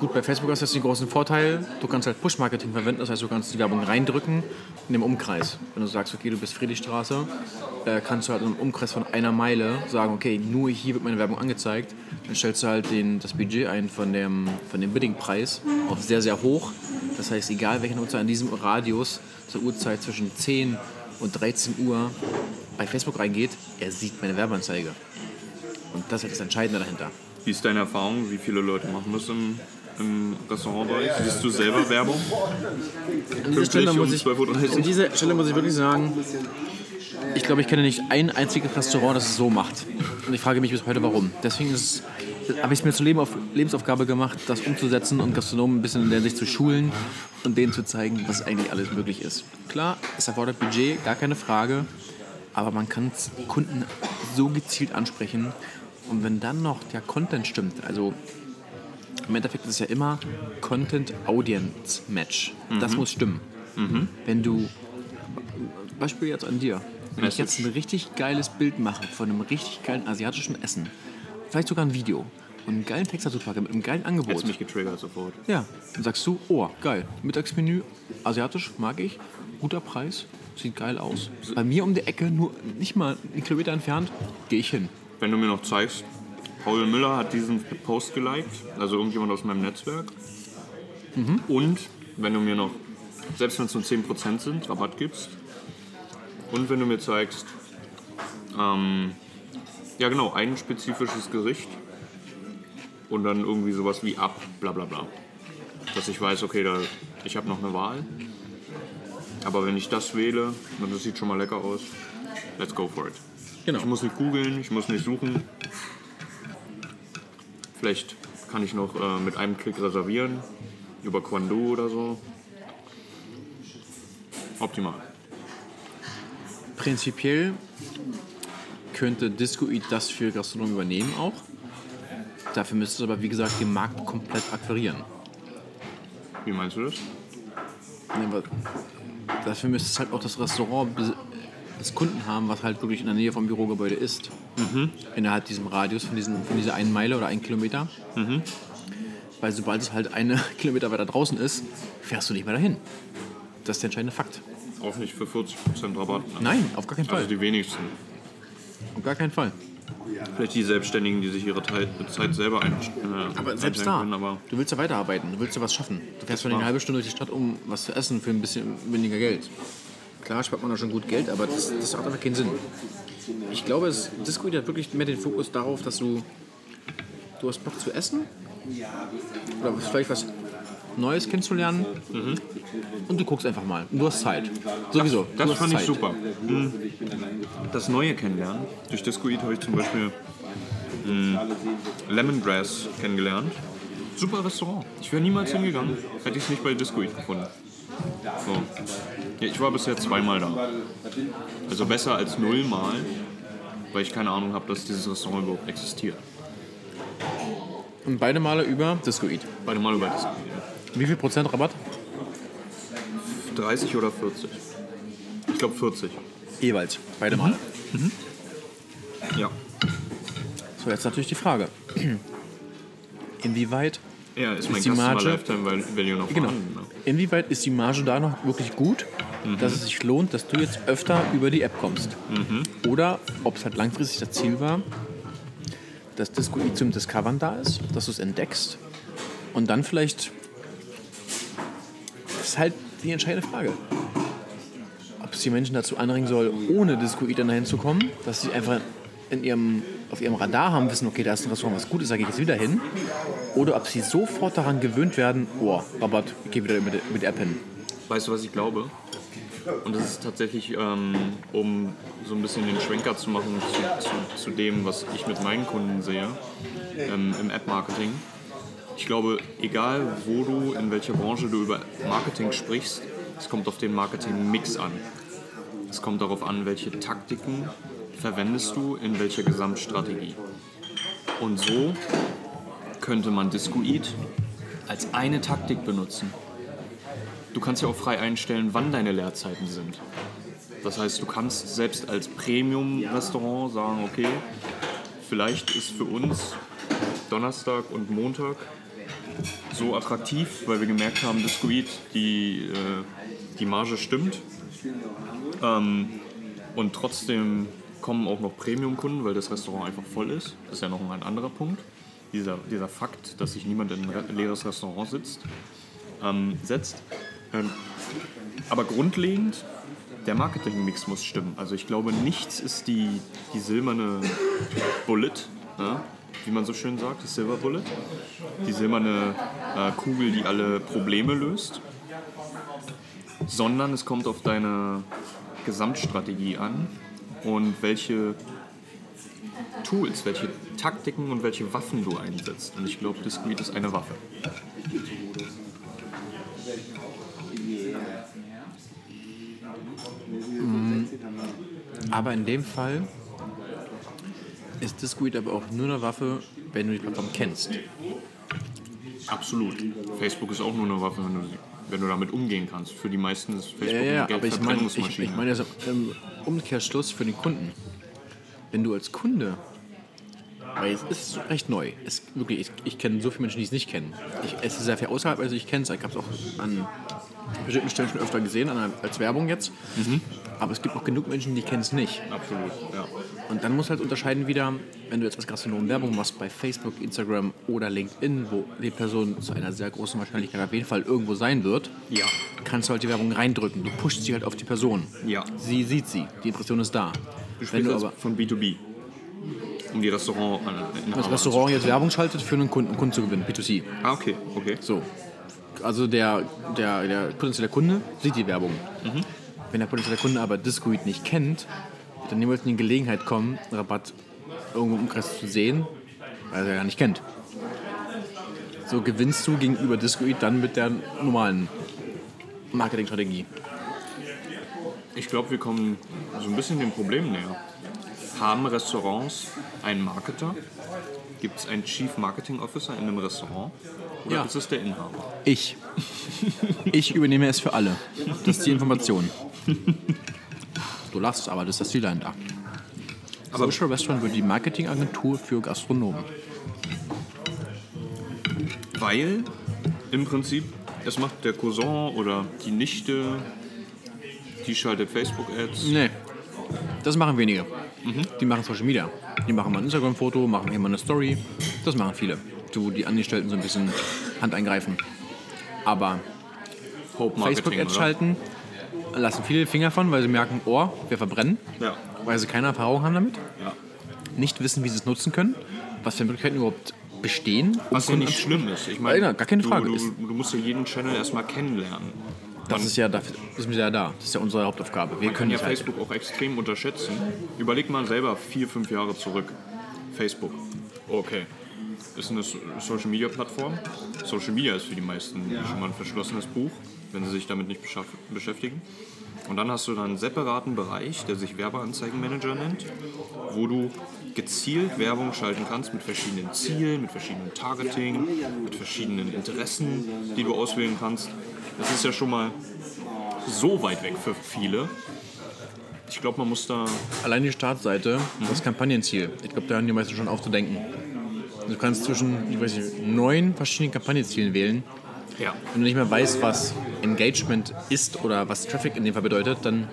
gut, bei Facebook hast du jetzt den großen Vorteil, du kannst halt Push-Marketing verwenden, das heißt, du kannst die Werbung reindrücken in dem Umkreis. Wenn du sagst, okay, du bist Friedrichstraße, äh, kannst du halt in einem Umkreis von einer Meile sagen, okay, nur hier wird meine Werbung angezeigt. Dann stellst du halt den, das Budget ein von dem, von dem Bidding-Preis auf sehr, sehr hoch. Das heißt, egal welcher Nutzer in diesem Radius zur Uhrzeit zwischen 10 und 13 Uhr bei Facebook reingeht, er sieht meine Werbeanzeige. Und das ist das Entscheidende dahinter. Wie ist deine Erfahrung? Wie viele Leute machen das im, im Restaurantbereich? Siehst du selber Werbung? An dieser, Stelle um muss ich, 12.30 Uhr? an dieser Stelle muss ich wirklich sagen, ich glaube, ich kenne nicht ein einziges Restaurant, das es so macht. Und ich frage mich bis heute, warum. Deswegen ist es- habe ich es mir zur Leben auf, Lebensaufgabe gemacht, das umzusetzen und Gastronomen ein bisschen in der Sicht zu schulen und denen zu zeigen, was eigentlich alles möglich ist. Klar, es erfordert Budget, gar keine Frage, aber man kann Kunden so gezielt ansprechen. Und wenn dann noch der Content stimmt, also im Endeffekt ist es ja immer Content-Audience-Match. Das muss stimmen. Wenn du, Beispiel jetzt an dir, wenn ich jetzt ein richtig geiles Bild mache von einem richtig geilen asiatischen Essen, vielleicht sogar ein Video und einen geilen Text dazu packe mit einem geilen Angebot. Jetzt mich getriggert sofort. Ja, dann sagst du, oh, geil, Mittagsmenü, asiatisch, mag ich, guter Preis, sieht geil aus. Bei mir um die Ecke, nur nicht mal einen Kilometer entfernt, gehe ich hin. Wenn du mir noch zeigst, Paul Müller hat diesen Post geliked, also irgendjemand aus meinem Netzwerk. Und wenn du mir noch, selbst wenn es nur 10% sind, Rabatt gibst. Und wenn du mir zeigst, ähm, ja genau, ein spezifisches Gericht und dann irgendwie sowas wie ab, bla bla bla. Dass ich weiß, okay, da, ich habe noch eine Wahl. Aber wenn ich das wähle, und das sieht schon mal lecker aus, let's go for it. Genau. Ich muss nicht googeln, ich muss nicht suchen. Vielleicht kann ich noch äh, mit einem Klick reservieren. Über Quando oder so. Optimal. Prinzipiell könnte Discoid das für Gastronomen übernehmen auch. Dafür müsstest du aber, wie gesagt, den Markt komplett akquirieren. Wie meinst du das? Ja, dafür müsstest du halt auch das Restaurant des Kunden haben, was halt wirklich in der Nähe vom Bürogebäude ist. Innerhalb diesem Radius von, diesen, von dieser einen Meile oder einen Kilometer. Weil sobald es halt eine Kilometer weiter draußen ist, fährst du nicht mehr dahin. Das ist der entscheidende Fakt. Auch nicht für 40% Rabatt. Ne? Nein, auf gar keinen Fall. Also die wenigsten. Auf gar keinen Fall. Vielleicht die Selbstständigen, die sich ihre Zeit selber ein, äh, Aber selbst da, können, aber du willst ja weiterarbeiten, du willst ja was schaffen. Du fährst von eine halbe Stunde durch die Stadt, um was zu essen für ein bisschen weniger Geld. Klar spart man da schon gut Geld, aber das, das hat einfach keinen Sinn. Ich glaube, es, Disco hat wirklich mehr den Fokus darauf, dass du, du hast Bock zu essen oder vielleicht was Neues kennenzulernen und du guckst einfach mal. Und du hast Zeit. Sowieso. Das du hast fand ich Zeit. super. Mhm. Das Neue kennenlernen. Durch Discoid habe ich zum Beispiel mh, Lemongrass kennengelernt. Super Restaurant. Ich wäre niemals hingegangen, hätte ich es nicht bei Discoid gefunden. So. Ja, ich war bisher zweimal da. Also besser als nullmal, weil ich keine Ahnung habe, dass dieses Restaurant überhaupt existiert. Und beide Male über Discoid. Beide Mal über Discoid. Wie viel Prozent Rabatt? 30 oder 40? Ich glaube 40. Jeweils. Beide Male. Ja. So, jetzt natürlich die Frage. Inwieweit Ja, ist mein die Marge- Lifetime Value noch Genau. vorhanden. Ne? Inwieweit ist die Marge da noch wirklich gut, dass es sich lohnt, dass du jetzt öfter über die App kommst? Oder ob es halt langfristig das Ziel war, dass Discoid zum Discovern da ist, dass du es entdeckst und dann vielleicht. Das ist halt die entscheidende Frage. Ob es die Menschen dazu anregen soll, ohne dann dahin zu kommen, dass sie einfach in ihrem, auf ihrem Radar haben, wissen, okay, da ist ein Restaurant, was gut ist, da gehe ich jetzt wieder hin. Oder ob sie sofort daran gewöhnt werden, oh, Rabatt, ich gehe wieder mit, mit App hin. Weißt du, was ich glaube? Und das ist tatsächlich, ähm, um so ein bisschen den Schwenker zu machen zu, zu, zu dem, was ich mit meinen Kunden sehe ähm, im App-Marketing. Ich glaube, egal wo du, in welcher Branche du über Marketing sprichst, es kommt auf den Marketing-Mix an. Es kommt darauf an, welche Taktiken verwendest du in welcher Gesamtstrategie. Und so könnte man Discoid als eine Taktik benutzen. Du kannst ja auch frei einstellen, wann deine Leerzeiten sind. Das heißt, du kannst selbst als Premium-Restaurant sagen, okay, vielleicht ist für uns Donnerstag und Montag so attraktiv, weil wir gemerkt haben, Discoid, die, äh, die Marge stimmt. Ähm, und trotzdem kommen auch noch Premium-Kunden, weil das Restaurant einfach voll ist. Das ist ja noch ein anderer Punkt. Dieser, dieser Fakt, dass sich niemand in ein re- leeres Restaurant sitzt, ähm, setzt. Ähm, aber grundlegend, der Marketingmix muss stimmen. Also ich glaube, nichts ist die, die silberne Bullet, ne? Wie man so schön sagt, die Silver Bullet. Die silberne äh, Kugel, die alle Probleme löst. Sondern es kommt auf deine Gesamtstrategie an und welche Tools, welche Taktiken und welche Waffen du einsetzt. Und ich glaube, Discreet ist eine Waffe. Aber in dem Fall ist Discoid aber auch nur eine Waffe, wenn du die Plattform kennst. Absolut. Facebook ist auch nur eine Waffe, wenn du, wenn du damit umgehen kannst. Für die meisten ist Facebook Ja, ja, eine aber ich meine, ich, ich meine also im Umkehrschluss für den Kunden. Wenn du als Kunde, weil es ist recht neu, es, wirklich, ich, ich kenne so viele Menschen, die es nicht kennen. Ich esse sehr viel außerhalb, also ich kenne es, ich habe es auch an bestimmten Stellen schon öfter gesehen, als Werbung jetzt. aber es gibt auch genug Menschen, die kennen es nicht. Absolut, ja. Und dann musst du halt unterscheiden wieder, wenn du jetzt als Gastronom Werbung machst bei Facebook, Instagram oder LinkedIn, wo die Person zu einer sehr großen Wahrscheinlichkeit auf jeden Fall irgendwo sein wird, Ja. kannst du halt die Werbung reindrücken. Du pushst sie halt auf die Person. Ja. Sie sieht sie, die Impression ist da. Du Wenn du aber von B2B. Um die Restaurant das Restaurant jetzt Werbung schaltet für einen Kunden, Kunden zu gewinnen, B2C. Ah, okay, okay. So. Also der, der, der potenzielle Kunde sieht die Werbung. Wenn der potenzielle Kunde aber Discoid nicht kennt, er niemals in die Gelegenheit kommen, Rabatt irgendwo im Umkreis zu sehen, weil er ja nicht kennt. So gewinnst du gegenüber Discoid dann mit der normalen Marketingstrategie. Ich glaube, wir kommen so ein bisschen dem Problem näher. Haben Restaurants einen Marketer? Gibt es einen Chief Marketing Officer in einem Restaurant? Oder Ja. ist es der Inhaber? Ich. Ich übernehme es für alle. Das ist die Information. Du lachst, aber das ist das Ziel dahinter. Aber Social Restaurant wird die Marketingagentur für Gastronomen. Weil im Prinzip, es macht der Cousin oder die Nichte, die schaltet Facebook-Ads. Nee, das machen wenige. Die machen Social Media. Die machen mal ein Instagram-Foto, machen hier mal eine Story. Das machen viele. Wo die Angestellten so ein bisschen Hand eingreifen. Aber Facebook-Ads schalten lassen viele Finger von, weil sie merken, oh, wir verbrennen. Ja. Weil sie keine Erfahrung haben damit. ja. Nicht wissen, wie sie es nutzen können. Was für Möglichkeiten überhaupt bestehen. Was ja nicht schlimm ist. Ich meine, Ja, gar keine Frage. Du, du, du musst ja jeden Channel erstmal kennenlernen. Das ist ja dafür, das ist ja da. Das ist ja unsere Hauptaufgabe. Wir Man können ja halt. Facebook auch extrem unterschätzen. Überleg mal selber vier, fünf Jahre zurück. Facebook. Okay. Ist eine So- Social Media Plattform. Social Media ist für die meisten schon mal ein verschlossenes Buch, wenn sie sich damit nicht beschäftigen. Und dann hast du dann einen separaten Bereich, der sich Werbeanzeigenmanager nennt, wo du gezielt Werbung schalten kannst mit verschiedenen Zielen, mit verschiedenen Targeting, mit verschiedenen Interessen, die du auswählen kannst. Das ist ja schon mal so weit weg für viele. Ich glaube, man muss da. Allein die Startseite, das Kampagnenziel. Ich glaube, da haben die meisten schon aufzudenken. Du kannst zwischen, ich weiß nicht, neun verschiedenen Kampagnenzielen wählen. Ja. Wenn du nicht mehr weißt, was Engagement ist oder was Traffic in dem Fall bedeutet, dann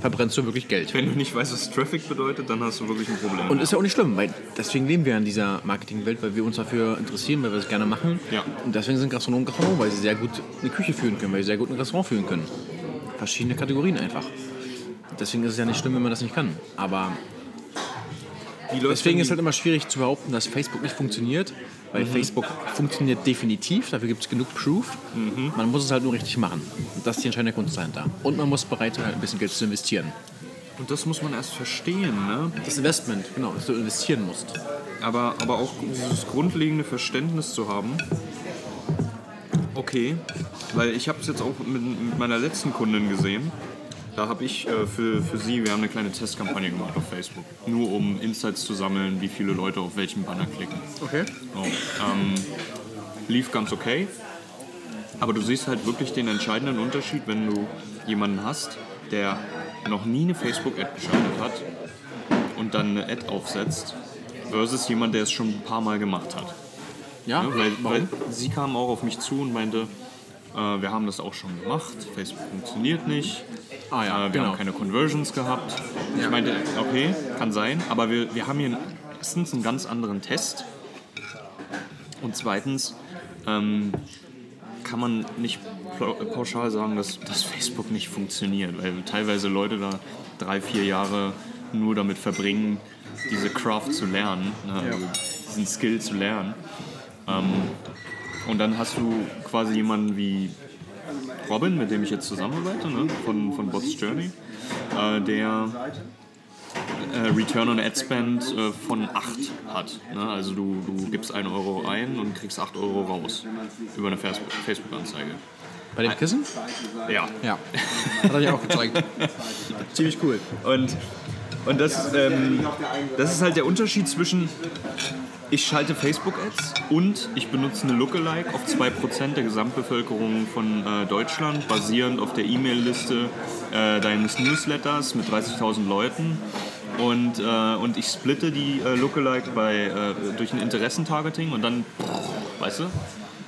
verbrennst du wirklich Geld. Wenn du nicht weißt, was Traffic bedeutet, dann hast du wirklich ein Problem. Und ist ja auch nicht schlimm, weil deswegen leben wir in dieser Marketingwelt, weil wir uns dafür interessieren, weil wir es gerne machen. Ja. Und deswegen sind Gastronomen Gastronomen, weil sie sehr gut eine Küche führen können, weil sie sehr gut ein Restaurant führen können. Verschiedene Kategorien einfach. Deswegen ist es ja nicht schlimm, wenn man das nicht kann. Aber deswegen ist die- halt immer schwierig zu behaupten, dass Facebook nicht funktioniert, weil Facebook funktioniert definitiv, dafür gibt es genug Proof. Man muss es halt nur richtig machen. Und das ist die entscheidende Kunst dahinter. Und man muss bereit sein, halt ein bisschen Geld zu investieren. Und das muss man erst verstehen, ne? Das Investment, genau, dass du investieren musst. Aber, aber auch dieses grundlegende Verständnis zu haben. Okay, weil ich habe es jetzt auch mit, mit meiner letzten Kundin gesehen. Da habe ich äh, für, für sie, wir haben eine kleine Testkampagne gemacht auf Facebook. Nur um Insights zu sammeln, wie viele Leute auf welchen Banner klicken. Okay. So, ähm, lief ganz okay. Aber du siehst halt wirklich den entscheidenden Unterschied, wenn du jemanden hast, der noch nie eine Facebook-Ad geschaltet hat und dann eine Ad aufsetzt, versus jemand, der es schon ein paar Mal gemacht hat. Ja, Ne? Weil, weil sie kam auch auf mich zu und meinte, äh, wir haben das auch schon gemacht, Facebook funktioniert nicht, Ah ja, äh, wir genau. haben keine Conversions gehabt. Ich meinte, okay, kann sein, aber wir, wir haben hier erstens einen ganz anderen Test und zweitens ähm, kann man nicht pauschal sagen, dass, dass Facebook nicht funktioniert, weil teilweise Leute da drei, vier Jahre nur damit verbringen, diese Craft zu lernen, ne, also diesen Skill zu lernen. Ähm, und dann hast du quasi jemanden wie Robin, mit dem ich jetzt zusammenarbeite, ne, von, von Bots Journey, äh, der äh, Return on Ad Spend äh, von 8 hat. Ne? Also du, du gibst 1 Euro ein und kriegst 8 Euro raus über eine Facebook- Facebook-Anzeige. Bei dem Kissen? Ja. Ja. Hat er mir auch gezeigt. Ziemlich cool. Und, und das, ähm, das ist halt der Unterschied zwischen ich schalte Facebook-Ads und ich benutze eine Lookalike auf 2% der Gesamtbevölkerung von äh, Deutschland, basierend auf der E-Mail-Liste äh, deines Newsletters mit 30.000 Leuten. Und, äh, und ich splitte die äh, Lookalike bei, äh, durch ein Interessentargeting und dann, weißt du?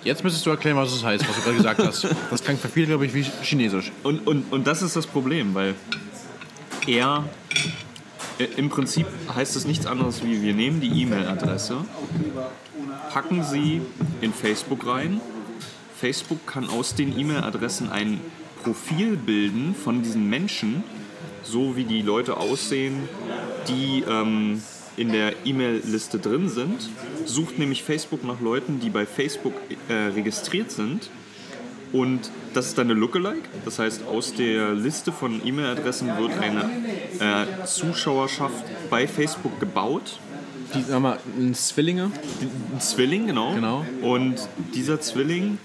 Jetzt müsstest du erklären, was es heißt, was du gerade gesagt hast. Das klingt für viele, glaube ich, wie Chinesisch. Und, und, und das ist das Problem, weil äh, im Prinzip heißt es nichts anderes wie, wir nehmen die E-Mail-Adresse, packen sie in Facebook rein. Facebook kann aus den E-Mail-Adressen ein Profil bilden von diesen Menschen, so wie die Leute aussehen, die ähm, in der E-Mail-Liste drin sind. Sucht nämlich Facebook nach Leuten, die bei Facebook äh, registriert sind. Und das ist dann eine Lookalike. Das heißt, aus der Liste von E-Mail-Adressen wird eine äh, Zuschauerschaft bei Facebook gebaut. Die, sag mal, ein Zwillinge. Ein Zwilling, genau. Genau. Und dieser Zwilling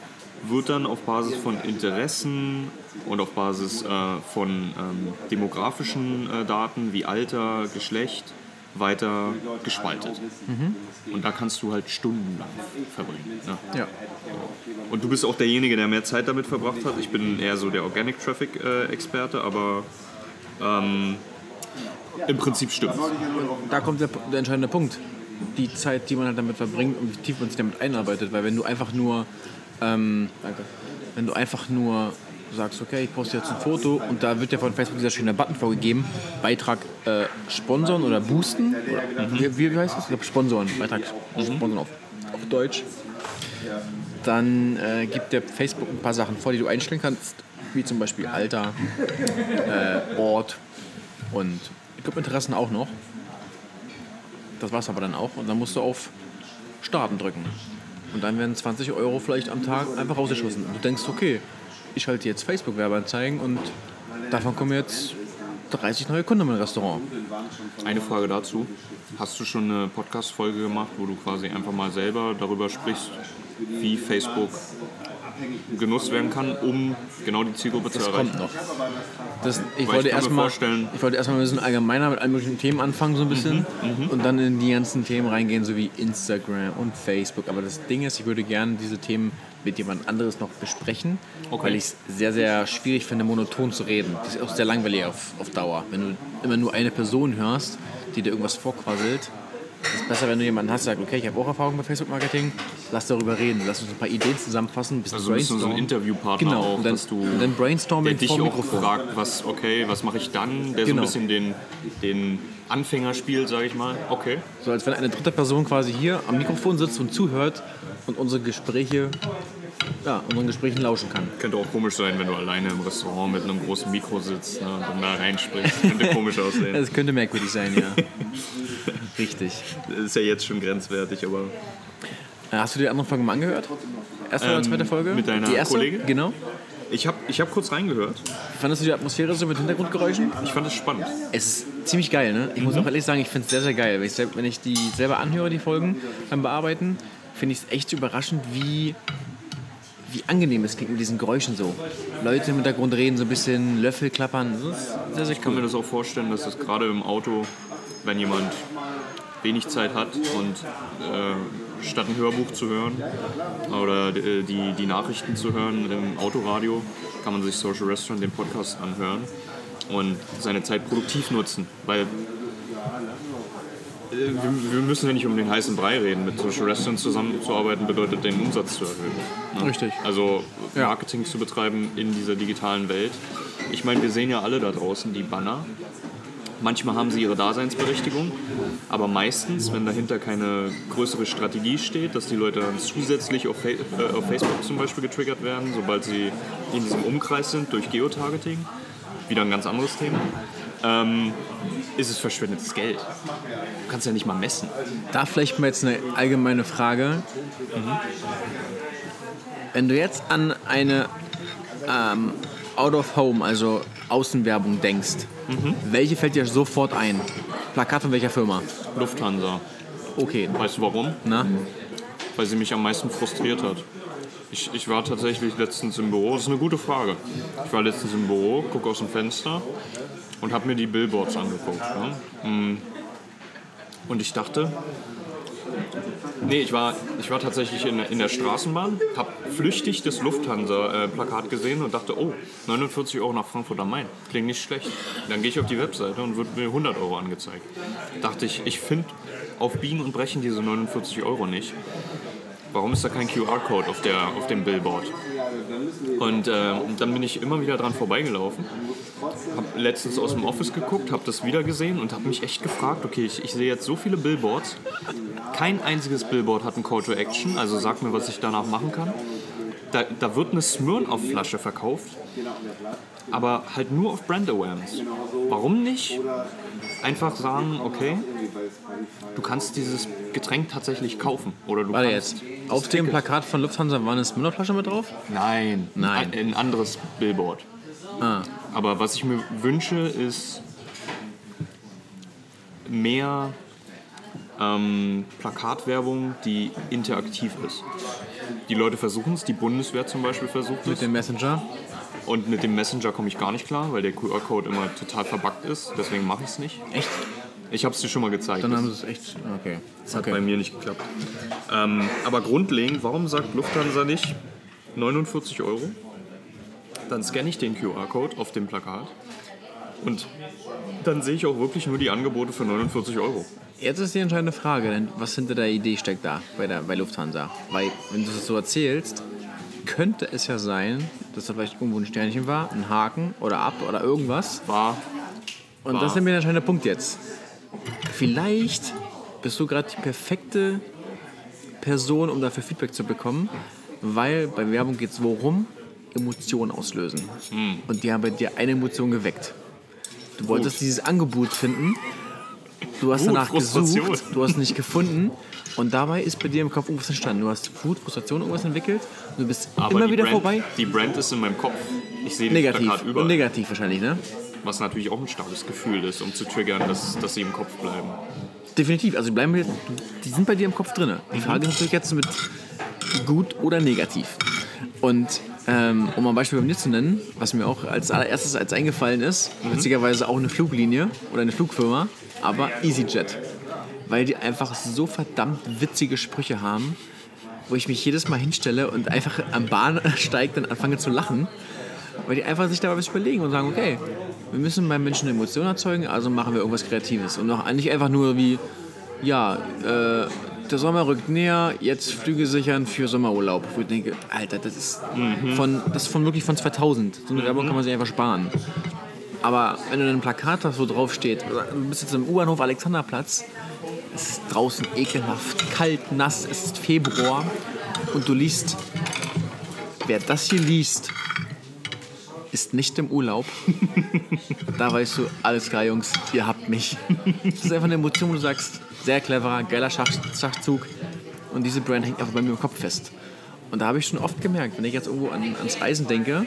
wird dann auf Basis von Interessen und auf Basis äh, von ähm, demografischen äh, Daten wie Alter, Geschlecht weiter gespaltet. Und da kannst du halt stundenlang verbringen. Ne? Ja. Und du bist auch derjenige, der mehr Zeit damit verbracht hat. Ich bin eher so der Organic Traffic äh, Experte, aber ähm, im Prinzip stimmt. Da kommt der, der entscheidende Punkt. Die Zeit, die man halt damit verbringt und wie tief man sich damit einarbeitet. Weil wenn du einfach nur, ähm, wenn du einfach nur sagst, okay, ich poste jetzt ein Foto und da wird ja von Facebook dieser schöne Button vorgegeben, Beitrag äh, sponsern oder boosten. Oder, wie, wie heißt das? Ich glaube sponsoren, Beitrag sponsern auf, auf Deutsch. Dann äh, gibt der Facebook ein paar Sachen vor, die du einstellen kannst, wie zum Beispiel Alter, äh, Ort und ich glaube Interessen auch noch. Das war's aber dann auch. Und dann musst du auf Starten drücken. Und dann werden 20 Euro vielleicht am Tag einfach rausgeschossen. Und du denkst, okay, ich schalte jetzt Facebook-Werbeanzeigen und davon kommen jetzt 30 neue Kunden im Restaurant. Eine Frage dazu. Hast du schon eine Podcast-Folge gemacht, wo du quasi einfach mal selber darüber sprichst, wie Facebook genutzt werden kann, um genau die Zielgruppe zu Das erreichen? kommt noch. Das, ich, Weil wollte ich erstmal, vorstellen- ich wollte erstmal ein bisschen allgemeiner mit allen möglichen Themen anfangen, so ein bisschen. Mhm, und dann in die ganzen Themen reingehen, so wie Instagram und Facebook. Aber das Ding ist, ich würde gerne diese Themen mit jemand anderes noch besprechen, Okay. weil ich es sehr, sehr schwierig finde, monoton zu reden. Das ist auch sehr langweilig auf, auf Dauer. Wenn du immer nur eine Person hörst, die dir irgendwas vorquasselt, ist besser, wenn du jemanden hast, der sagt, okay, ich habe auch Erfahrung mit Facebook-Marketing, lass darüber reden, lass uns ein paar Ideen zusammenfassen, ein bisschen Also bist du so ein brainstormen. Interviewpartner Genau, auch, und dann, dass du und dann brainstorming der dich auch Mikrofon. fragt, was, okay, was mache ich dann, der Genau. so ein bisschen den, den Anfänger spielt, sage ich mal. Okay. So als wenn eine dritte Person quasi hier am Mikrofon sitzt und zuhört und unsere Gespräche, ja, unseren Gesprächen lauschen kann. Könnte auch komisch sein, wenn du alleine im Restaurant mit einem großen Mikro sitzt ne, und dann da reinsprichst. Könnte komisch aussehen. Das könnte merkwürdig sein, ja. Richtig. Das ist ja jetzt schon grenzwertig, aber Hast du die anderen Folgen mal angehört? Erste oder Ähm, zweite Folge? mit deiner die erste? Kollegin? Genau. ich habe ich hab kurz reingehört. Fandest du die Atmosphäre so mit Hintergrundgeräuschen? Ich fand es spannend. Es ist ziemlich geil, ne? Ich muss auch ehrlich sagen, ich finde es sehr, sehr geil. Wenn ich, wenn ich die selber anhöre, die Folgen beim Bearbeiten, finde ich es echt überraschend, wie, wie angenehm es klingt mit diesen Geräuschen so. Leute im Hintergrund reden, so ein bisschen Löffel klappern. Das ist sehr, sehr Ich kann mir das auch vorstellen, dass es gerade im Auto, wenn jemand wenig Zeit hat und äh, statt ein Hörbuch zu hören oder äh, die, die Nachrichten zu hören im Autoradio, kann man sich Social Restaurant, den Podcast anhören und seine Zeit produktiv nutzen. Weil äh, wir, müssen ja nicht um den heißen Brei reden. Mit Social Restaurant zusammenzuarbeiten bedeutet, den Umsatz zu erhöhen. ne? Richtig. Also Ja. Marketing zu betreiben in dieser digitalen Welt. Ich meine, wir sehen ja alle da draußen die Banner. Manchmal haben sie ihre Daseinsberechtigung, aber meistens, wenn dahinter keine größere Strategie steht, dass die Leute dann zusätzlich auf, äh, auf Facebook zum Beispiel getriggert werden, sobald sie in diesem Umkreis sind durch Geotargeting, wieder ein ganz anderes Thema, ähm, ist es verschwendetes Geld. Du kannst ja nicht mal messen. Da vielleicht mal jetzt eine allgemeine Frage. Wenn du jetzt an eine ähm, Out of Home, also Außenwerbung denkst, welche fällt dir sofort ein? Plakat von welcher Firma? Lufthansa. Okay, Weißt du warum? na? weil sie mich am meisten frustriert hat. Ich, ich war tatsächlich letztens im Büro, das ist eine gute Frage. Ich war letztens im Büro, gucke aus dem Fenster und habe mir die Billboards angeguckt. Ne? Mm. Und ich dachte, nee, ich war, ich war tatsächlich in, in der Straßenbahn, habe flüchtig das Lufthansa-Plakat gesehen und dachte, oh, 49 Euro nach Frankfurt am Main, klingt nicht schlecht. Dann gehe ich auf die Webseite und wird mir 100 Euro angezeigt. Dachte ich, ich finde auf Biegen und Brechen diese 49 Euro nicht. Warum ist da kein QR-Code auf, auf dem Billboard? Und äh, dann bin ich immer wieder dran vorbeigelaufen habe letztens aus dem Office geguckt, habe das wieder gesehen und habe mich echt gefragt, okay, ich, ich sehe jetzt so viele Billboards. Kein einziges Billboard hat einen Call to Action, also sag mir, was ich danach machen kann. Da, da wird eine Smirnoff-Flasche verkauft, aber halt nur auf Brand Awareness. Warum nicht einfach sagen, okay, du kannst dieses Getränk tatsächlich kaufen. Oder du Warte kannst jetzt. Auf dem Plakat von Lufthansa war eine Smirnoff-Flasche mit drauf? Nein, Nein. Ein, ein anderes Billboard. Ah. Aber was ich mir wünsche, ist mehr ähm, Plakatwerbung, die interaktiv ist. Die Leute versuchen es, die Bundeswehr zum Beispiel versucht es. Mit dem Messenger? Und mit dem Messenger komme ich gar nicht klar, weil der QR-Code immer total verbuggt ist. Deswegen mache ich es nicht. Echt? Ich habe es dir schon mal gezeigt. Dann haben sie es echt. Okay. das hat okay. bei mir nicht geklappt. Ähm, aber grundlegend, warum sagt Lufthansa nicht 49 Euro? Dann scanne ich den QR-Code auf dem Plakat und dann sehe ich auch wirklich nur die Angebote für 49 Euro. Jetzt ist die entscheidende Frage, denn was hinter der Idee steckt da bei, der, bei Lufthansa? Weil, wenn du das so erzählst, könnte es ja sein, dass da vielleicht irgendwo ein Sternchen war, ein Haken oder ab oder irgendwas. War Und War. das ist nämlich der entscheidende Punkt jetzt. Vielleicht bist du gerade die perfekte Person, um dafür Feedback zu bekommen, weil bei Werbung geht es worum? Emotionen auslösen. Und die haben bei dir eine Emotion geweckt. Du wolltest dieses Angebot finden, du hast Wut, danach gesucht, du hast nicht gefunden und dabei ist bei dir im Kopf irgendwas entstanden. Du hast Wut, Frustration, irgendwas entwickelt und du bist aber immer wieder Brand, vorbei. Die Brand ist in meinem Kopf. Ich sehe Negativ. Plakat. Und negativ wahrscheinlich, ne? was natürlich auch ein starkes Gefühl ist, um zu triggern, dass, dass sie im Kopf bleiben. Definitiv. Also die bleiben jetzt, die sind bei dir im Kopf drin. Die Frage ist natürlich jetzt mit gut oder negativ. Und ähm, um ein Beispiel bei mir zu nennen, was mir auch als allererstes als eingefallen ist, witzigerweise auch eine Fluglinie oder eine Flugfirma, aber EasyJet. Weil die einfach so verdammt witzige Sprüche haben, wo ich mich jedes Mal hinstelle und einfach am Bahnsteig dann anfange zu lachen. Weil die einfach sich dabei was überlegen und sagen, okay, wir müssen beim Menschen eine Emotion erzeugen, also machen wir irgendwas Kreatives. Und auch nicht einfach nur wie, ja, äh, der Sommer rückt näher, jetzt Flüge sichern für Sommerurlaub. Wo ich denke, Alter, das ist, von, das ist von wirklich von 2000. So eine Werbung kann man sich einfach sparen. Aber wenn du dann ein Plakat hast, wo drauf steht, du bist jetzt im U-Bahnhof Alexanderplatz, es ist draußen ekelhaft, kalt, nass, es ist Februar und du liest, wer das hier liest, ist nicht im Urlaub. da weißt du, alles klar, Jungs, ihr habt mich. Das ist einfach eine Emotion, wo du sagst, sehr cleverer, geiler Schach Schachzug und diese Brand hängt einfach bei mir im Kopf fest. Und da habe ich schon oft gemerkt, wenn ich jetzt irgendwo an, ans Reisen denke,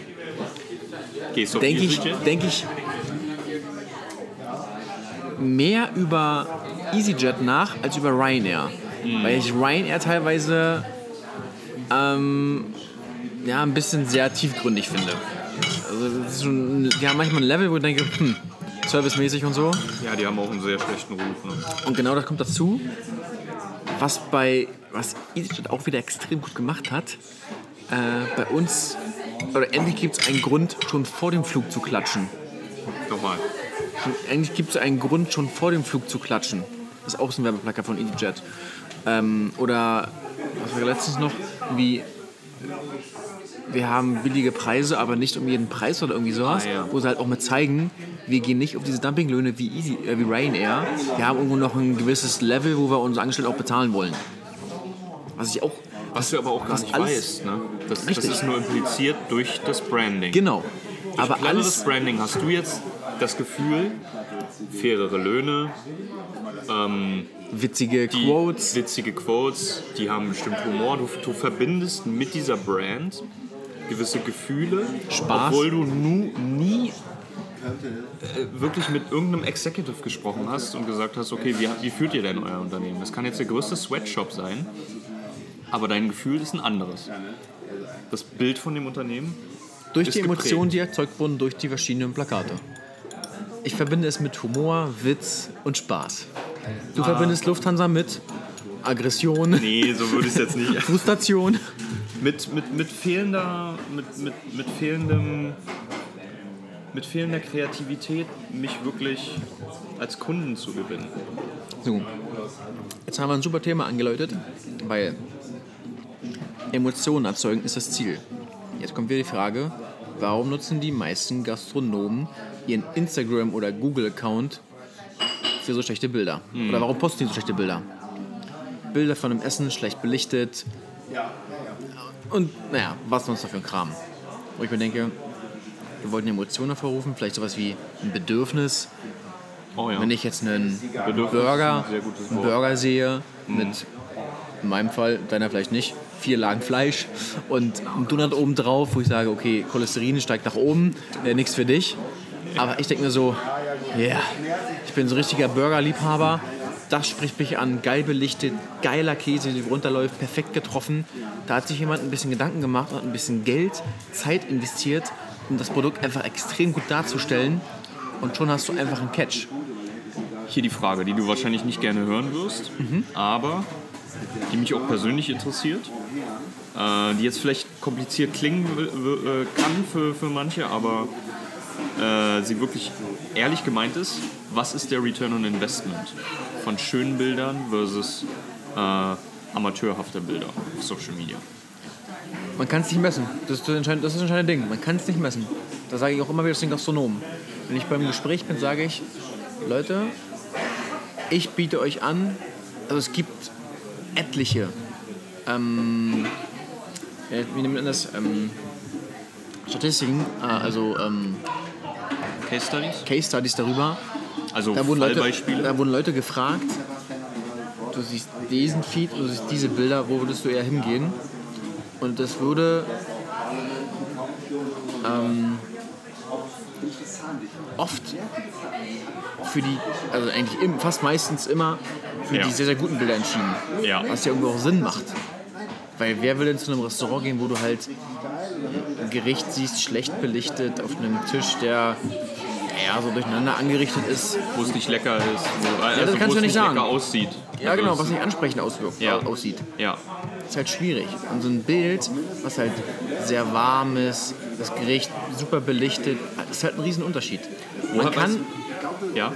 denke ich, EasyJet? denk ich mehr über EasyJet nach als über Ryanair. Weil ich Ryanair teilweise ähm, ja, ein bisschen sehr tiefgründig finde. Also das ist schon, die haben manchmal ein Level, wo ich denke, hm, servicemäßig und so. Ja, die haben auch einen sehr schlechten Ruf. Ne? Und genau das kommt dazu, was bei was EasyJet auch wieder extrem gut gemacht hat. Äh, bei uns, oder endlich gibt es einen Grund, schon vor dem Flug zu klatschen. Nochmal. Eigentlich gibt es einen Grund, schon vor dem Flug zu klatschen. Das ist auch so ein Werbeplakat von EasyJet. Ähm, oder, was war letztens noch, wie wir haben billige Preise, aber nicht um jeden Preis oder irgendwie sowas, Ah, ja. wo sie halt auch mal zeigen, wir gehen nicht auf diese Dumpinglöhne wie, Easy, äh, wie Ryanair. Wir haben irgendwo noch ein gewisses Level, wo wir unsere Angestellten auch bezahlen wollen. Was ich auch, Was du aber auch gar nicht weißt. Ne? Das, das ist nur impliziert durch das Branding. genau. Durch Aber alles, Branding hast du jetzt das Gefühl, fairere Löhne, witzige die Quotes, witzige Quotes, die haben bestimmt Humor. Du, du verbindest mit dieser Brand gewisse Gefühle, Spaß. obwohl du nu, nie äh, wirklich mit irgendeinem Executive gesprochen hast und gesagt hast, okay, wie, wie führt ihr denn euer Unternehmen? Das kann jetzt der größte Sweatshop sein, aber dein Gefühl ist ein anderes. Das Bild von dem Unternehmen durch die. Emotionen, die erzeugt wurden durch die verschiedenen Plakate. Ich verbinde es mit Humor, Witz und Spaß. Du verbindest Lufthansa mit Aggression, Nee, so würde ich es jetzt nicht. Frustration. mit, mit, mit fehlender, mit, mit, mit fehlendem, mit fehlender Kreativität, mich wirklich als Kunden zu gewinnen. So, jetzt haben wir ein super Thema angeläutet, weil Emotionen erzeugen ist das Ziel. Jetzt kommt wieder die Frage, warum nutzen die meisten Gastronomen ihren Instagram- oder Google-Account für so schlechte Bilder? Oder warum posten die so schlechte Bilder? Bilder von einem Essen, schlecht belichtet. Und naja, was sonst noch für ein Kram. Wo ich mir denke, wir wollten Emotionen hervorrufen, vielleicht sowas wie ein Bedürfnis. Oh ja. Wenn ich jetzt einen Bedürfnis Burger, ein einen. Mhm. Burger sehe, mit in meinem Fall, deiner vielleicht nicht, vier Lagen Fleisch und ein Donut oben drauf, wo ich sage, okay, Cholesterin steigt nach oben, äh, nichts für dich. Aber ich denke mir so, ja, yeah, ich bin so ein richtiger Burgerliebhaber. Das spricht mich an, geil belichtet, geiler Käse, der runterläuft, perfekt getroffen. Da hat sich jemand ein bisschen Gedanken gemacht und ein bisschen Geld, Zeit investiert, um das Produkt einfach extrem gut darzustellen. Und schon hast du einfach einen Catch. Hier die Frage, die du wahrscheinlich nicht gerne hören wirst, aber die mich auch persönlich interessiert. Äh, die jetzt vielleicht kompliziert klingen äh, kann für, für manche, aber äh, sie wirklich ehrlich gemeint ist. Was ist der Return on Investment von schönen Bildern versus äh, amateurhafter Bilder auf Social Media? Man kann es nicht messen. Das ist das entscheidende, das ist das entscheidende Ding. Man kann es nicht messen. Da sage ich auch immer wieder zu den Gastronomen. Wenn ich beim Gespräch bin, sage ich, Leute, ich biete euch an, also es gibt etliche, ähm, wie nennt man das, ähm, Statistiken, äh, also ähm, Case Studies? Case Studies darüber. Also Da wurden, Leute, Fallbeispiele? da wurden Leute gefragt, du siehst diesen Feed, du siehst diese Bilder, wo würdest du eher hingehen? Und das würde ähm, oft für die, also eigentlich fast meistens immer für Ja. die sehr, sehr guten Bilder entschieden. Ja. Was ja irgendwo auch Sinn macht. Weil wer will denn zu einem Restaurant gehen, wo du halt ein Gericht siehst, schlecht belichtet, auf einem Tisch, der ja, so durcheinander angerichtet ist. wo es nicht lecker ist, wo, also das kannst du es nicht sagen. lecker aussieht. Ja, Also genau, was nicht ansprechend auswirkt, Ja. aussieht. Ja, ist halt schwierig. Und so ein Bild, was halt sehr warm ist, das Gericht super belichtet, ist halt ein Riesenunterschied. Man kann, ja,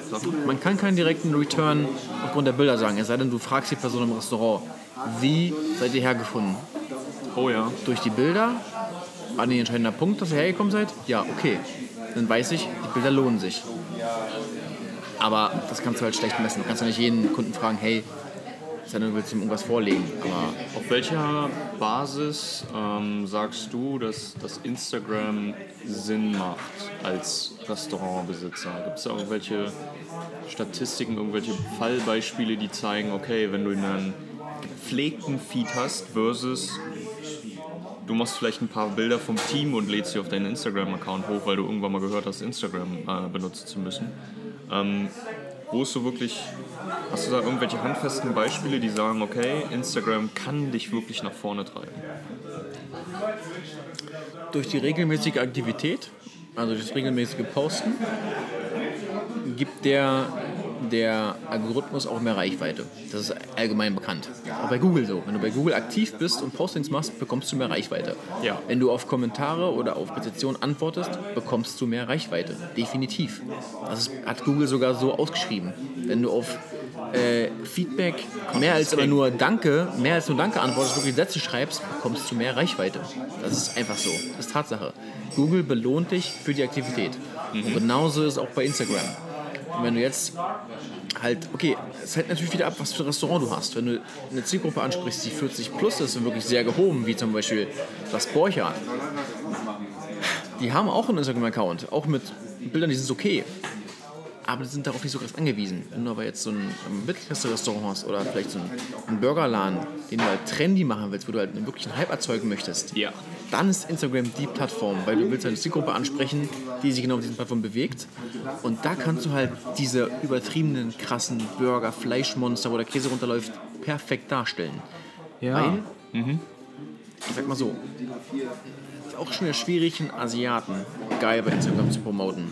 man kann keinen direkten Return aufgrund der Bilder sagen, es sei denn, du fragst die Person im Restaurant, wie seid ihr hergefunden? Oh ja. Durch die Bilder? War ein entscheidender Punkt, dass ihr hergekommen seid? Ja, okay. Dann weiß ich, die Bilder lohnen sich. Aber das kannst du halt schlecht messen. Du kannst ja nicht jeden Kunden fragen, hey, sei denn, du willst ihm irgendwas vorlegen. Aber Auf welcher Basis ähm, sagst du, dass, dass Instagram Sinn macht als Restaurantbesitzer? Gibt es da irgendwelche Statistiken, irgendwelche Fallbeispiele, die zeigen, okay, wenn du einen gepflegten Feed hast versus du machst vielleicht ein paar Bilder vom Team und lädst sie auf deinen Instagram-Account hoch, weil du irgendwann mal gehört hast, Instagram äh, benutzen zu müssen. Ähm, wo ist so wirklich, hast du da irgendwelche handfesten Beispiele, die sagen, okay, Instagram kann dich wirklich nach vorne treiben? durch die regelmäßige Aktivität, also durch das regelmäßige Posten, gibt der, der Algorithmus auch mehr Reichweite. Das ist allgemein bekannt. Auch bei Google so. Wenn du bei Google aktiv bist und Postings machst, bekommst du mehr Reichweite. Ja. Wenn du auf Kommentare oder auf Rezensionen antwortest, bekommst du mehr Reichweite. Definitiv. Das hat Google sogar so ausgeschrieben. Wenn du auf äh, Feedback mehr als aber nur Danke, mehr als nur Danke antwortest, wirklich Sätze schreibst, bekommst du mehr Reichweite. Das ist einfach so. Das ist Tatsache. Google belohnt dich für die Aktivität. Und genauso ist es auch bei Instagram. Und wenn du jetzt halt, okay, es hängt natürlich wieder ab, was für ein Restaurant du hast. Wenn du eine Zielgruppe ansprichst, die 40 plus ist und wirklich sehr gehoben, wie zum Beispiel das Borchardt, die haben auch einen Instagram-Account, auch mit Bildern, die sind okay. Aber die sind darauf nicht so krass angewiesen. Wenn du aber jetzt so ein Mittelklasse-Restaurant hast oder vielleicht so einen, Burgerladen, den du halt trendy machen willst, wo du halt einen wirklichen Hype erzeugen möchtest, Ja. dann ist Instagram die Plattform, weil du willst eine Zielgruppe ansprechen, die sich genau auf diesen Plattformen bewegt. Und da kannst du halt diese übertriebenen, krassen Burger, Fleischmonster, wo der Käse runterläuft, perfekt darstellen. Weil, ich sag mal so, ist auch schon wieder schwierig, einen Asiaten geil bei Instagram zu promoten.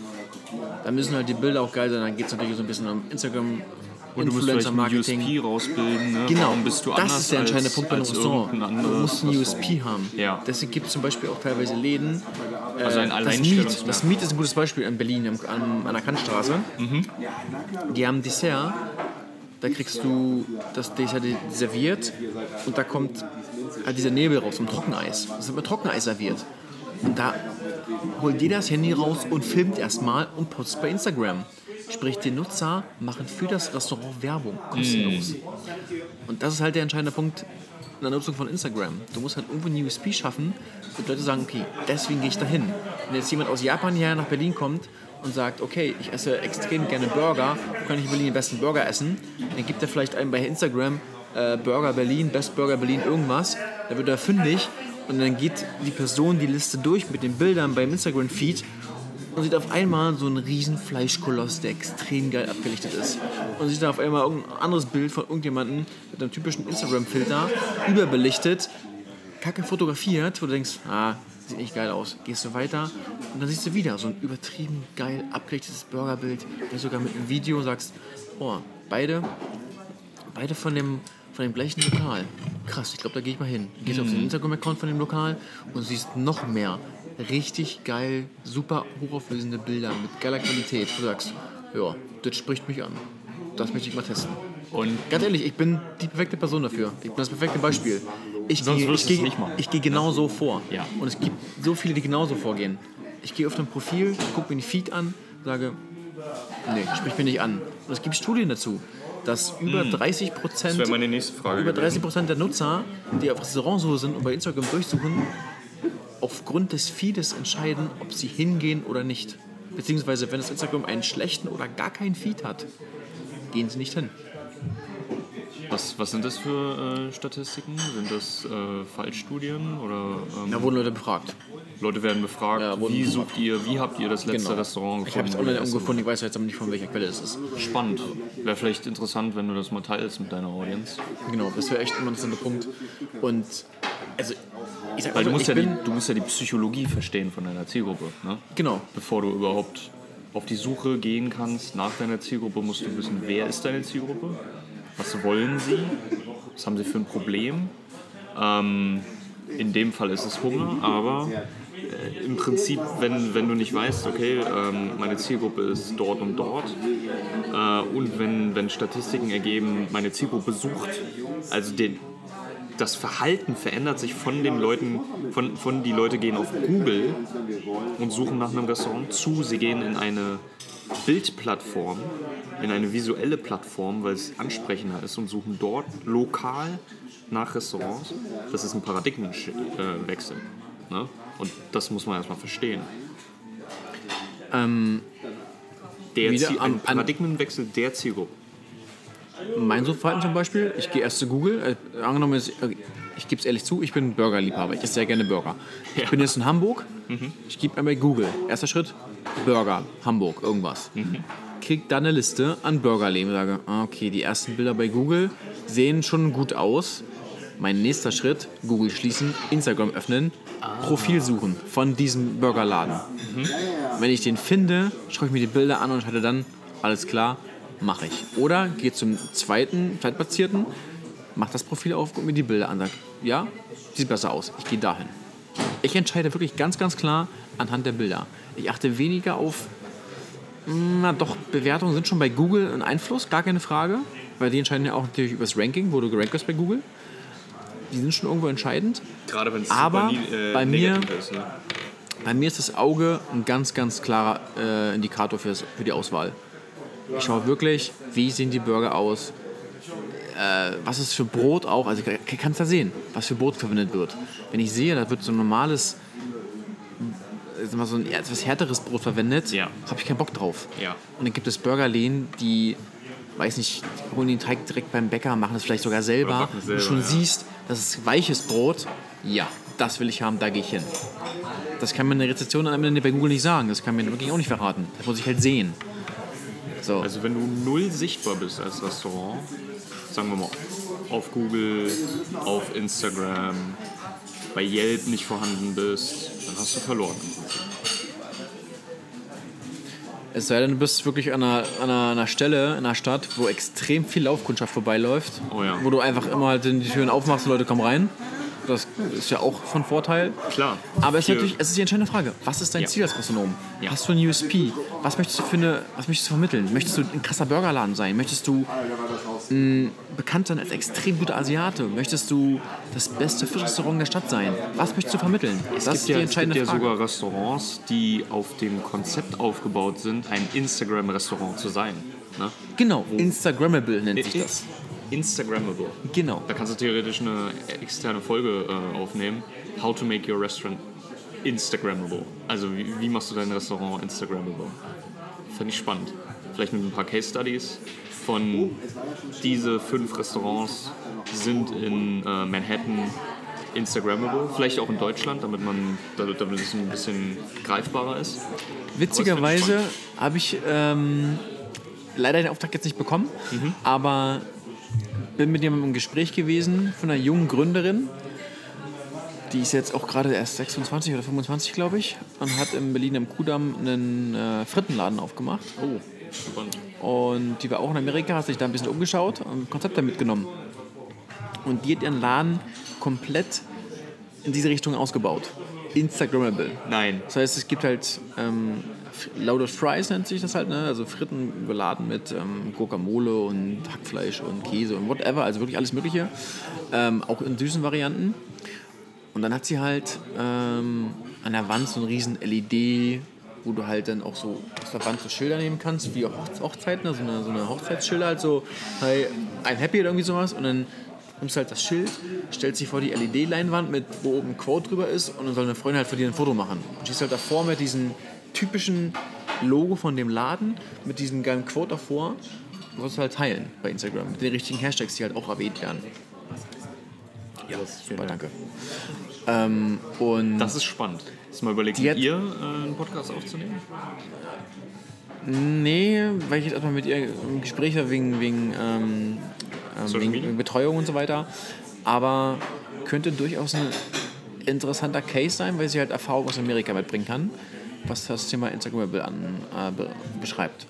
Da müssen halt die Bilder auch geil sein, dann geht es natürlich so ein bisschen um Instagram, Und du musst vielleicht ein Influencer-Marketing. USP rausbilden. Ne? Genau, Warum bist du das anders ist der entscheidende als, Punkt bei einem Restaurant. Du musst ein? USP haben. Ja. Deswegen gibt es zum Beispiel auch teilweise Läden. Äh, Also ein das Alleinstellungsmerkmal. das Meat ist ein gutes Beispiel in Berlin am, am, an der Kantstraße. Mhm. Die haben Dessert. Da kriegst du das Dessert serviert und da kommt halt dieser Nebel raus, ein Trockeneis. Das wird mit Trockeneis serviert. Und da holt jeder das Handy raus und filmt erstmal und postet bei Instagram. Sprich, die Nutzer machen für das Restaurant Werbung, kostenlos. Und das ist halt der entscheidende Punkt in der Nutzung von Instagram. Du musst halt irgendwo ein USP schaffen und Leute sagen, okay, deswegen gehe ich dahin. Wenn jetzt jemand aus Japan hierher nach Berlin kommt und sagt, okay, ich esse extrem gerne Burger, wo kann ich in Berlin den besten Burger essen? Dann gibt er vielleicht einen bei Instagram, äh, Burger Berlin, Best Burger Berlin, irgendwas. Da wird er fündig und dann geht die Person die Liste durch mit den Bildern beim Instagram-Feed und sieht auf einmal so einen riesen Fleischkoloss, der extrem geil abgelichtet ist. Und sieht dann auf einmal irgendein anderes Bild von irgendjemandem mit einem typischen Instagram-Filter, überbelichtet, kacke fotografiert, wo du denkst, ah, sieht nicht geil aus. Gehst du weiter und dann siehst du wieder so ein übertrieben geil abgelichtetes Burgerbild, sogar mit einem Video sagst, oh, beide, beide von dem, von dem gleichen Lokal. Krass, ich glaube, da gehe ich mal hin. Gehst auf den Instagram-Account von dem Lokal und siehst noch mehr richtig geil, super hochauflösende Bilder mit geiler Qualität. Du sagst, ja, das spricht mich an. Das möchte ich mal testen. Und Ganz ehrlich, ich bin die perfekte Person dafür. Ich bin das perfekte Beispiel. Ich gehe, du ich gehe genau so vor. Ja. Und es gibt so viele, die genauso vorgehen. Ich gehe auf dein Profil, gucke mir den Feed an, sage, nee, sprich mich nicht an. Und es gibt Studien dazu, dass über 30 Prozent Hm. das wäre meine nächste Frage. über gewesen. 30 Prozent der Nutzer, die auf Restaurantsuche sind und bei Instagram durchsuchen, aufgrund des Feedes entscheiden, ob sie hingehen oder nicht. Beziehungsweise, wenn das Instagram einen schlechten oder gar keinen Feed hat, gehen sie nicht hin. Was, was sind das für äh, Statistiken? Sind das äh, Fallstudien oder ähm, Da wurden Leute befragt. Leute werden befragt, Ja, wie sucht ihr, wie habt ihr das letzte Genau. Restaurant Ich habe es online gefunden, ich weiß jetzt aber nicht, von welcher Quelle es ist. Spannend. Wäre vielleicht interessant, wenn du das mal teilst mit deiner Audience. Genau, das wäre echt ein interessanter Punkt. Und, also, ich sag Weil du mal, musst, ich ja die, du musst ja die Psychologie verstehen von deiner Zielgruppe. Ne? genau, Bevor du überhaupt auf die Suche gehen kannst nach deiner Zielgruppe, musst du wissen, wer ist deine Zielgruppe, was wollen sie, was haben sie für ein Problem. Ähm, in dem Fall ist es Hunger, aber äh, im Prinzip, wenn, wenn du nicht weißt, okay, ähm, meine Zielgruppe ist dort und dort äh, und wenn, wenn Statistiken ergeben, meine Zielgruppe sucht, also den, das Verhalten verändert sich von den Leuten, von, von die Leute gehen auf Google und suchen nach einem Restaurant zu, sie gehen in eine Bildplattform, in eine visuelle Plattform, weil es ansprechender ist und suchen dort lokal nach Restaurants. Das ist ein Paradigmenwechsel. Ne? Und das muss man erstmal verstehen. der wieder Ziel, ein Paradigmenwechsel der Zielgruppe. mein Suchverhalten zum Beispiel, ich gehe erst zu Google, äh, angenommen, ist, ich gebe es ehrlich zu, ich bin Burgerliebhaber, ich esse sehr gerne Burger. Ich Ja. bin jetzt in Hamburg, ich gebe einmal Google, erster Schritt, Burger, Hamburg, irgendwas. Krieg dann eine Liste an Burgerläden und sage, ah, okay, die ersten Bilder bei Google sehen schon gut aus. Mein nächster Schritt, Google schließen, Instagram öffnen, Profil suchen von diesem Burgerladen. Wenn ich den finde, schaue ich mir die Bilder an und entscheide dann, alles klar, mache ich. Oder gehe zum zweiten, zweitplatzierten, mach das Profil auf, guck mir die Bilder an, sag, ja, sieht besser aus, ich gehe dahin. Ich entscheide wirklich ganz, ganz klar anhand der Bilder. Ich achte weniger auf, na doch, Bewertungen sind schon bei Google ein Einfluss, gar keine Frage, weil die entscheiden ja auch natürlich über das Ranking, wo du gerankt wirst bei Google. Die sind schon irgendwo entscheidend. Gerade wenn es Aber super äh, bei mir- ist. Ne? Bei mir ist das Auge ein ganz, ganz klarer äh, Indikator für, die Auswahl. Ich schaue wirklich, wie sehen die Burger aus, äh, was ist für Brot auch, also ich kann es da sehen, was für Brot verwendet wird. Wenn ich sehe, da wird so ein normales, äh, mal, so ein etwas härteres Brot verwendet, Ja. habe ich keinen Bock drauf. Ja. Und dann gibt es Burgerläden, die, weiß nicht, holen den Teig direkt beim Bäcker, machen das vielleicht sogar selber. es und du selber, schon ja. siehst, das ist weiches Brot. Ja, das will ich haben, da gehe ich hin. Das kann mir eine Rezession am Ende bei Google nicht sagen. Das kann mir wirklich auch nicht verraten. Das muss ich halt sehen. So. Also wenn du null sichtbar bist als Restaurant, sagen wir mal auf Google, auf Instagram, bei Yelp nicht vorhanden bist, dann hast du verloren. Es sei denn, du bist wirklich an einer, an einer, Stelle in einer Stadt, wo extrem viel Laufkundschaft vorbeiläuft. Oh ja. Wo du einfach immer halt die Türen aufmachst und Leute kommen rein. Das ist ja auch von Vorteil. Klar. Aber es ist natürlich, es ist die entscheidende Frage. Was ist dein Ja. Ziel als Gastronom? Ja. Hast du ein USP? Was möchtest du für eine, was möchtest du vermitteln? Möchtest du ein krasser Burgerladen sein? Möchtest du mh, bekannt sein als extrem guter Asiate? Möchtest du das beste Fischrestaurant der Stadt sein? Was möchtest du vermitteln? Es das gibt ist die ja, es gibt entscheidende ja Frage. sogar Restaurants, die auf dem Konzept aufgebaut sind, ein Instagram-Restaurant zu sein. Ne? genau, Instagrammable nennt sich das. Instagrammable. Genau. Da kannst du theoretisch eine externe Folge äh, aufnehmen. How to make your restaurant Instagrammable. Also wie, wie machst du dein Restaurant Instagrammable? Finde ich spannend. Vielleicht mit ein paar Case Studies von diese fünf Restaurants sind in äh, Manhattan Instagrammable. Vielleicht auch in Deutschland, damit man damit, damit es ein bisschen greifbarer ist. Witzigerweise habe ich ähm, leider den Auftrag jetzt nicht bekommen, Mhm. aber bin mit jemandem im Gespräch gewesen von einer jungen Gründerin. Die ist jetzt auch gerade erst 26 oder 25, glaube ich, und hat in Berlin am Kudamm einen äh, Frittenladen aufgemacht. Oh, spannend. Und die war auch in Amerika, hat sich da ein bisschen umgeschaut und Konzepte mitgenommen. Und die hat ihren Laden komplett in diese Richtung ausgebaut. Instagrammable. Nein. Das heißt, es gibt halt ähm, Loaded Fries nennt sich das halt, ne? also Fritten überladen mit ähm, Guacamole und Hackfleisch und Käse und whatever, also wirklich alles Mögliche. Ähm, auch in süßen Varianten. Und dann hat sie halt ähm, an der Wand so ein riesen LED, wo du halt dann auch so aus der Wand so Schilder nehmen kannst, wie auch Hochze- Hochzeiten, also eine, so eine Hochzeitsschilder, halt so, hey, I'm happy oder irgendwie sowas. Und dann nimmst du halt das Schild, stellst dich vor die LED-Leinwand, mit wo oben ein Quote drüber ist und dann soll eine Freundin halt für dir ein Foto machen. Und stehst halt davor mit diesem typischen Logo von dem Laden, mit diesem geilen Quote davor. Du sollst halt teilen bei Instagram, mit den richtigen Hashtags, die halt auch erwähnt werden. Ja, das, Super, danke. Ähm, und das ist spannend. Hast du mal überlegt, mit ihr äh, einen Podcast aufzunehmen? Nee, weil ich jetzt erstmal mit ihr im Gespräch war wegen, wegen, ähm, ähm, wegen, wegen Betreuung und so weiter. Aber könnte durchaus ein interessanter Case sein, weil sie halt Erfahrung aus Amerika mitbringen kann, was das Thema Instagrammable an, äh, be beschreibt.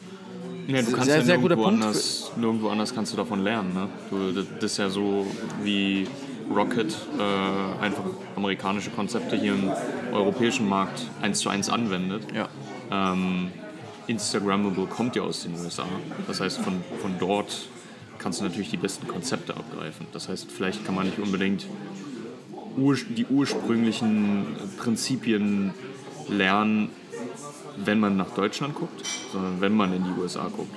Ja, du kannst Sehr, ja sehr guter nirgendwo Punkt. anders, nirgendwo anders kannst du davon lernen. Ne? Du, das das ist ja so wie Rocket äh, einfach amerikanische Konzepte hier im europäischen Markt eins zu eins anwendet. Ja. Ähm, Instagrammable kommt ja aus den USA. Das heißt, von, von dort kannst du natürlich die besten Konzepte abgreifen. Das heißt, vielleicht kann man nicht unbedingt ur die ursprünglichen Prinzipien lernen, wenn man nach Deutschland guckt, sondern wenn man in die USA guckt.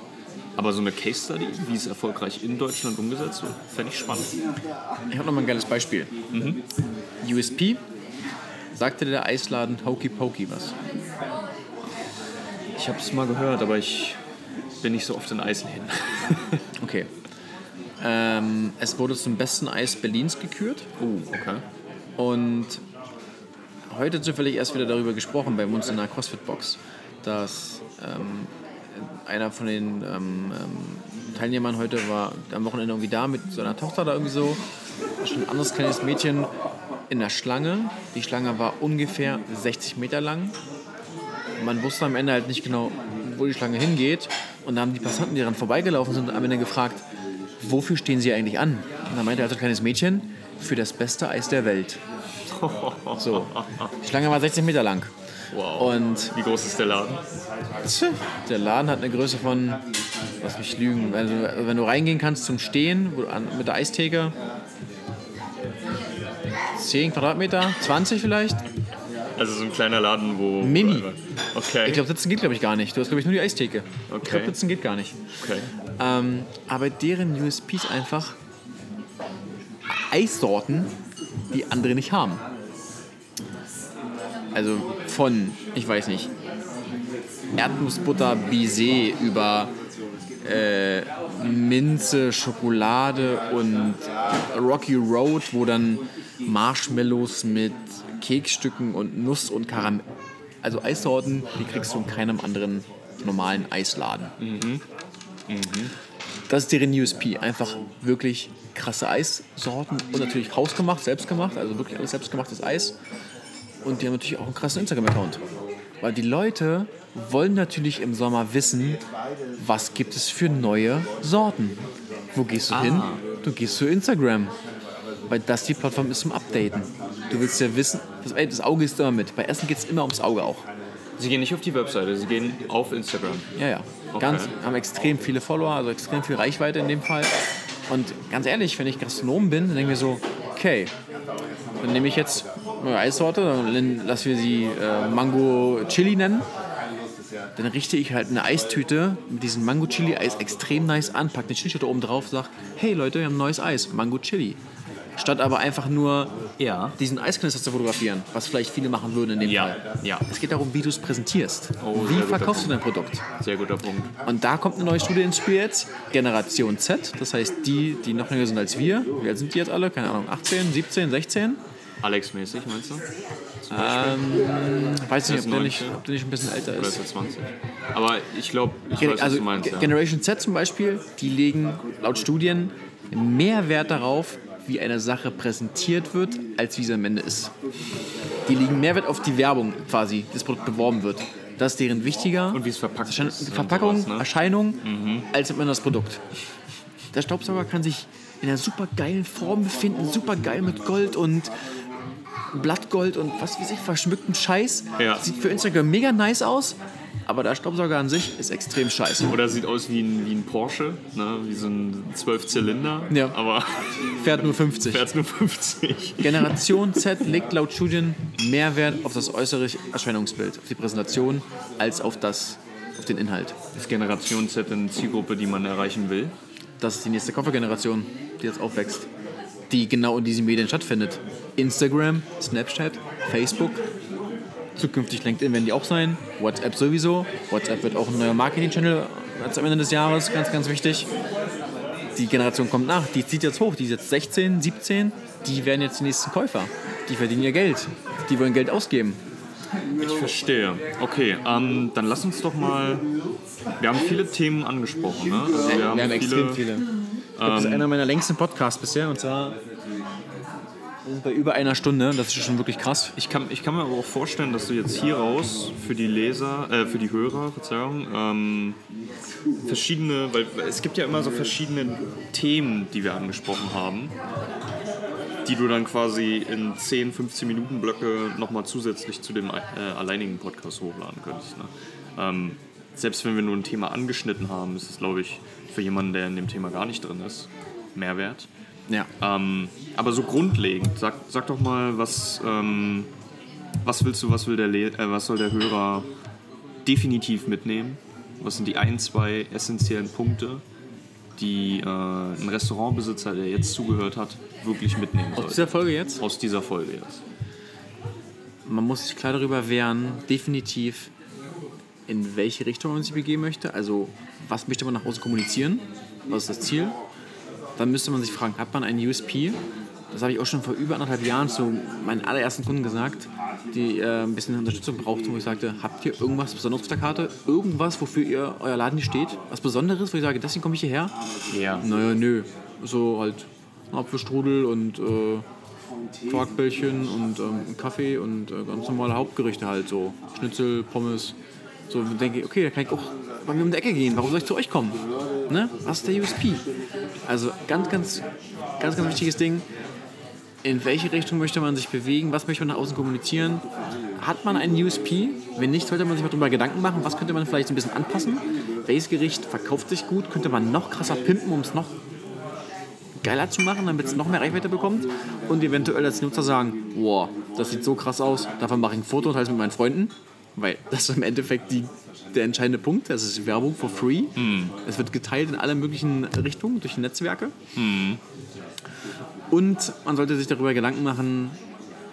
Aber so eine Case Study, wie es erfolgreich in Deutschland umgesetzt wird, fände ich spannend. Ich habe noch mal ein geiles Beispiel. USP sagte der Eisladen Hokey Pokey was. Ich habe es mal gehört, aber ich bin nicht so oft in Eisläden. Okay. Ähm, es wurde zum besten Eis Berlins gekürt. Oh, okay. Und heute zufällig erst wieder darüber gesprochen bei uns in der CrossFit-Box, dass ähm, einer von den ähm, ähm, Teilnehmern heute war am Wochenende irgendwie da mit seiner Tochter da irgendwie so. Schon ein anderes kleines Mädchen in der Schlange. Die Schlange war ungefähr 60 Meter lang. Man wusste am Ende halt nicht genau, wo die Schlange hingeht. Und da haben die Passanten, die daran vorbeigelaufen sind, am Ende gefragt, wofür stehen sie eigentlich an? Und da meinte also ein kleines Mädchen, für das beste Eis der Welt. So. Die Schlange war 60 Meter lang. Wow. Und Wie groß ist der Laden? der Laden hat eine Größe von, lass mich lügen, also wenn du reingehen kannst zum Stehen mit der Eistheke, 10 Quadratmeter, 20 vielleicht. Also so ein kleiner Laden, wo... Mini. Okay. Ich glaube, sitzen geht, glaube ich, gar nicht. Du hast, glaube ich, nur die Eistheke. Ich Okay. glaube, sitzen geht gar nicht. okay. Ähm, aber deren USP ist einfach Eissorten, die andere nicht haben. Also von, ich weiß nicht, Erdnussbutter Bisee über äh, Minze, Schokolade und Rocky Road, wo dann Marshmallows mit Keksstücken und Nuss und Karamell. Also Eissorten, die kriegst du in keinem anderen normalen Eisladen. Das ist deren USP. Einfach wirklich krasse Eissorten und natürlich hausgemacht, selbstgemacht, also wirklich alles selbstgemachtes Eis. Und die haben natürlich auch einen krassen Instagram-Account. Weil die Leute wollen natürlich im Sommer wissen, was gibt es für neue Sorten. Wo gehst du hin? Du gehst zu Instagram. weil das die Plattform ist zum Updaten. Du willst ja wissen, das, ey, das Auge ist immer mit. Bei Essen geht es immer ums Auge auch. Sie gehen nicht auf die Webseite, sie gehen auf Instagram. Ja, ja. Ganz, haben extrem viele Follower, also extrem viel Reichweite in dem Fall. Und ganz ehrlich, wenn ich Gastronom bin, dann denke ich mir so, okay, dann nehme ich jetzt eine Eissorte, dann lassen wir sie äh, Mango Chili nennen. Dann richte ich halt eine Eistüte mit diesem Mango Chili Eis extrem nice an, packe eine Chili oben drauf, sag, hey Leute, wir haben neues Eis, Mango Chili. Statt aber einfach nur Ja. diesen Eisknister zu fotografieren, was vielleicht viele machen würden in dem Ja, Fall. ja. Es geht darum, wie du es präsentierst. Oh, wie verkaufst du dein Produkt? Sehr guter Punkt. Und da kommt eine neue Studie ins Spiel jetzt, Generation Z, das heißt die, die noch jünger sind als wir. Wie alt sind die jetzt alle? Keine Ahnung, 18, 17, 16? Alex-mäßig, meinst du? Ähm, weiß nicht, ob nicht, 19? ob der nicht ein bisschen älter Oder ist ist. er 20? Aber ich glaube, ich Gen- weiß, was Also du meinst. Ja. Generation Z zum Beispiel, die legen laut Studien mehr Wert darauf, wie eine Sache präsentiert wird, als wie sie am Ende ist. Die legen mehr Wert auf die Werbung quasi, das Produkt beworben wird. Das ist deren wichtiger. Und wie es verpackt Erschein- ist Verpackung, sowas, ne? Erscheinung, als am Ende das Produkt. Der Staubsauger kann sich in einer super geilen Form befinden, super geil mit Gold und Blattgold und was weiß ich, verschmücktem Scheiß. Ja. Sieht für Instagram mega nice aus, aber der Staubsauger an sich ist extrem scheiße. Oder sieht aus wie ein, wie ein Porsche, ne? wie so ein 12-Zylinder. Ja. Aber Fährt nur 50. fährt nur 50. Generation Z legt laut Studien mehr Wert auf das äußere Erscheinungsbild, auf die Präsentation, als auf, das, auf den Inhalt. Ist Generation Z eine Zielgruppe, die man erreichen will? Das ist die nächste Koffergeneration, die jetzt aufwächst, die genau in diesen Medien stattfindet. Instagram, Snapchat, Facebook, zukünftig LinkedIn werden die auch sein, WhatsApp sowieso. WhatsApp wird auch ein neuer Marketing-Channel am Ende des Jahres, ganz, ganz wichtig. Die Generation kommt nach, die zieht jetzt hoch, die ist jetzt 16, 17, die werden jetzt die nächsten Käufer. Die verdienen ihr Geld, die wollen Geld ausgeben. Ich verstehe. Okay, ähm, dann lass uns doch mal. Wir haben viele Themen angesprochen. Ne? Also wir, haben viele, Ich glaube, das ist einer meiner längsten Podcasts bisher und zwar wir sind bei über einer Stunde, das ist schon wirklich krass. Ich kann, ich kann mir aber auch vorstellen, dass du jetzt hier raus für die Leser, äh, für die Hörer, Verzeihung, ähm, verschiedene, weil es gibt ja immer so verschiedene Themen, die wir angesprochen haben, die du dann quasi in 10, 15 Minuten Blöcke nochmal zusätzlich zu dem äh, alleinigen Podcast hochladen könntest. Ne? Ähm, selbst wenn wir nur ein Thema angeschnitten haben, ist es, glaube ich, für jemanden, der in dem Thema gar nicht drin ist, Mehrwert. Ja. Ähm, aber so grundlegend, sag, sag doch mal, was, ähm, was willst du, was will der Le äh, was soll der Hörer definitiv mitnehmen? Was sind die ein, zwei essentiellen Punkte, die äh, ein Restaurantbesitzer, der jetzt zugehört hat, wirklich mitnehmen Aus sollte? dieser Folge jetzt? Aus dieser Folge jetzt. Man muss sich klar darüber wehren, definitiv in welche Richtung man sich begeben möchte. Also, was möchte man nach außen kommunizieren? Was ist das Ziel? Dann müsste man sich fragen, hat man einen USP? Das habe ich auch schon vor über anderthalb Jahren zu meinen allerersten Kunden gesagt, die äh, ein bisschen Unterstützung brauchten, wo ich sagte, habt ihr irgendwas Besonderes auf der Karte? Irgendwas, wofür ihr euer Laden hier steht? Was Besonderes, wo ich sage, deswegen komme ich hierher? Ja. Naja, nö. So halt Apfelstrudel und äh, Quarkbällchen und ähm, Kaffee und äh, ganz normale Hauptgerichte halt so. Schnitzel, Pommes. So denke ich, okay, da kann ich auch bei mir um die Ecke gehen. Warum soll ich zu euch kommen? Ne? Was ist der USP? Also ganz, ganz, ganz, ganz wichtiges Ding. In welche Richtung möchte man sich bewegen? Was möchte man nach außen kommunizieren? Hat man einen USP? Wenn nicht, sollte man sich mal darüber Gedanken machen, was könnte man vielleicht ein bisschen anpassen? Welches Gericht verkauft sich gut? Könnte man noch krasser pimpen, um es noch geiler zu machen, damit es noch mehr Reichweite bekommt? Und eventuell als Nutzer sagen, wow, das sieht so krass aus, davon mache ich ein Foto und teile es mit meinen Freunden. Weil das ist im Endeffekt die, der entscheidende Punkt. Das ist Werbung for free. Es wird geteilt in alle möglichen Richtungen durch Netzwerke. Und man sollte sich darüber Gedanken machen,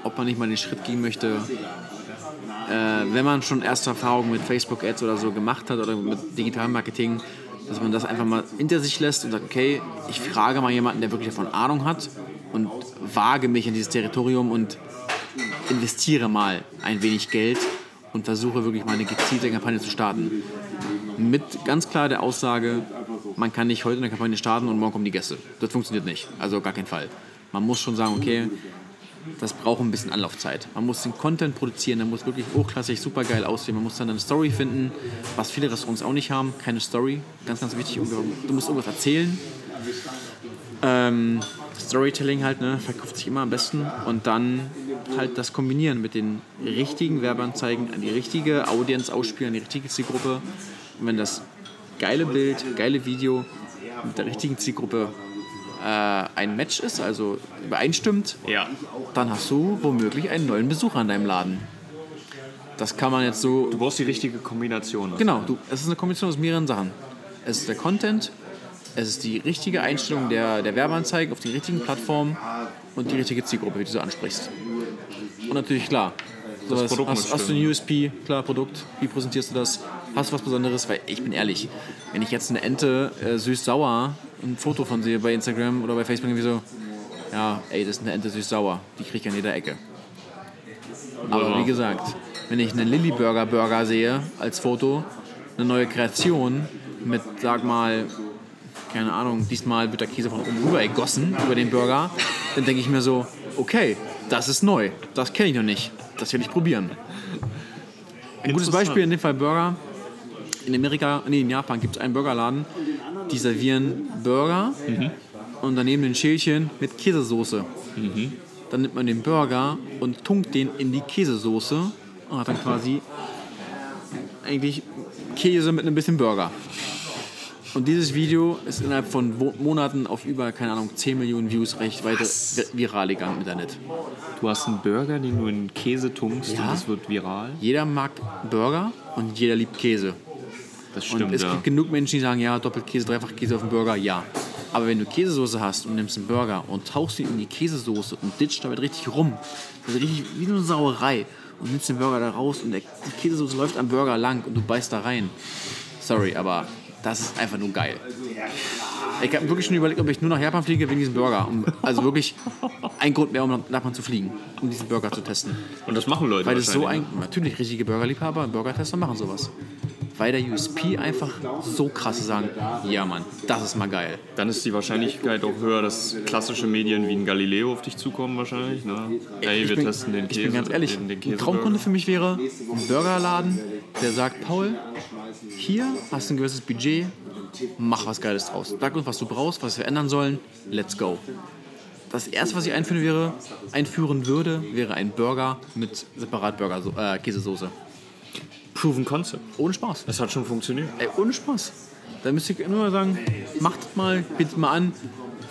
ob man nicht mal den Schritt gehen möchte, äh, wenn man schon erste Erfahrungen mit Facebook-Ads oder so gemacht hat oder mit Digitalmarketing, dass man das einfach mal hinter sich lässt und sagt, okay, ich frage mal jemanden, der wirklich davon Ahnung hat und wage mich in dieses Territorium und investiere mal ein wenig Geld und versuche wirklich mal eine gezielte Kampagne zu starten. Mit ganz klar der Aussage, man kann nicht heute eine Kampagne starten und morgen kommen die Gäste. Das funktioniert nicht. Also gar keinen Fall. Man muss schon sagen, okay, das braucht ein bisschen Anlaufzeit. Man muss den Content produzieren, der muss wirklich hochklassig, super geil aussehen. Man muss dann eine Story finden, was viele Restaurants auch nicht haben. Keine Story, ganz, ganz wichtig. Du musst irgendwas erzählen. Ähm, Storytelling halt, ne, verkauft sich immer am besten. Und dann halt das Kombinieren mit den richtigen Werbeanzeigen an die richtige Audience ausspielen, an die richtige Zielgruppe. Und wenn das geile Bild, geile Video mit der richtigen Zielgruppe äh, ein Match ist, also übereinstimmt, Ja. dann hast du womöglich einen neuen Besucher an deinem Laden. Das kann man jetzt so Du brauchst die richtige Kombination. Genau, du, es ist eine Kombination aus mehreren Sachen. Es ist der Content, es ist die richtige Einstellung der, der Werbeanzeigen auf die richtigen Plattformen und die richtige Zielgruppe, die du ansprichst. Und natürlich, klar, sowas, hast, hast du ein USP, klar, Produkt, wie präsentierst du das? Hast du was Besonderes? Weil ich bin ehrlich, wenn ich jetzt eine Ente äh, süß-sauer ein Foto von sehe bei Instagram oder bei Facebook irgendwie so, ja, ey, das ist eine Ente süß-sauer, die kriege ich an jeder Ecke. Aber wie gesagt, wenn ich einen Lilly Burger Burger sehe als Foto, eine neue Kreation mit, sag mal, keine Ahnung, diesmal wird der Käse von oben rüber ergossen über den Burger, dann denke ich mir so, okay, das ist neu, das kenne ich noch nicht, das will ich probieren. Ein gutes. Beispiel in dem Fall Burger. In Amerika, nee, in Japan gibt es einen Burgerladen, die servieren Burger und daneben ein Schälchen mit Käsesoße. Dann nimmt man den Burger und tunkt den in die Käsesoße und hat dann quasi eigentlich Käse mit ein bisschen Burger. Und dieses Video ist innerhalb von Monaten auf über, keine Ahnung, 10 Millionen Views recht weiter viral gegangen im Internet. Du hast einen Burger, den du in Käse tunkst Ja. und das wird viral. Jeder mag Burger und jeder liebt Käse. Das Und stimmt, es ja. gibt genug Menschen, die sagen, ja, Doppelkäse, Dreifachkäse auf dem Burger, ja. Aber wenn du Käsesoße hast und nimmst einen Burger und tauchst ihn in die Käsesoße und ditcht damit richtig rum, das ist richtig wie eine Sauerei und nimmst den Burger da raus und der, die Käsesoße läuft am Burger lang und du beißt da rein. Sorry, aber das ist einfach nur geil. Ich habe wirklich schon überlegt, ob ich nur nach Japan fliege wegen diesem Burger. Um, also wirklich ein Grund mehr, um nach Japan zu fliegen, um diesen Burger zu testen. Und das machen Leute Weil das so ein, natürlich richtige Burgerliebhaber, Burgertester machen sowas. Weil der USP einfach so krass sagen, ja Mann, das ist mal geil. ne? Dann ist die Wahrscheinlichkeit auch höher, dass klassische Medien wie ein Galileo auf dich zukommen wahrscheinlich. Ne? Ich wir bin, testen den Käse. Ich bin ganz ehrlich, den, den ein. Traumkunde für mich wäre ein Burgerladen, der sagt, Paul, hier hast du ein gewisses Budget, mach was Geiles draus. Sag uns, was du brauchst, was wir ändern sollen, let's go. Das erste, was ich einführen, wäre, einführen würde, wäre ein Burger mit separat Burger, äh, Käsesoße. Proven Concept. Ohne Spaß. Das hat schon funktioniert. Ey, ohne Spaß. Da müsst ihr nur mal sagen, macht es mal, bietet mal an,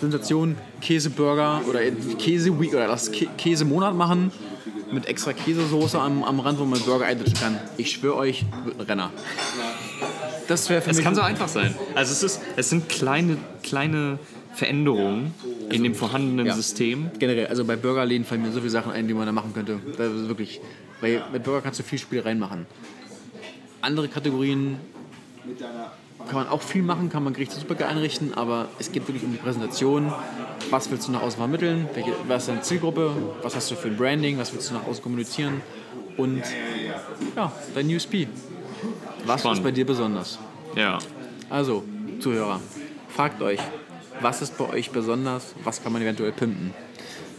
Sensation, Käseburger oder Käse Week oder das Kä Käsemonat machen mit extra Käsesoße am, am Rand, wo man Burger eintischen kann. Ich schwöre euch, wird ein Renner. Das wäre für Es mich. kann so einfach sein. Also es, ist, es sind kleine, kleine Veränderungen in dem vorhandenen Ja. System. Generell, also bei Burgerläden fallen mir so viele Sachen ein, die man da machen könnte. Das ist wirklich, weil mit Burger kannst du viel Spiel reinmachen. Andere Kategorien kann man auch viel machen, kann man Gerichte super geil einrichten, aber es geht wirklich um die Präsentation. Was willst du nach außen vermitteln? Welche, was ist deine Zielgruppe? Was hast du für ein Branding? Was willst du nach außen kommunizieren? Und ja, dein USP. Was Spannend. ist bei dir besonders? Ja. Also, Zuhörer, fragt euch, was ist bei euch besonders? Was kann man eventuell pimpen?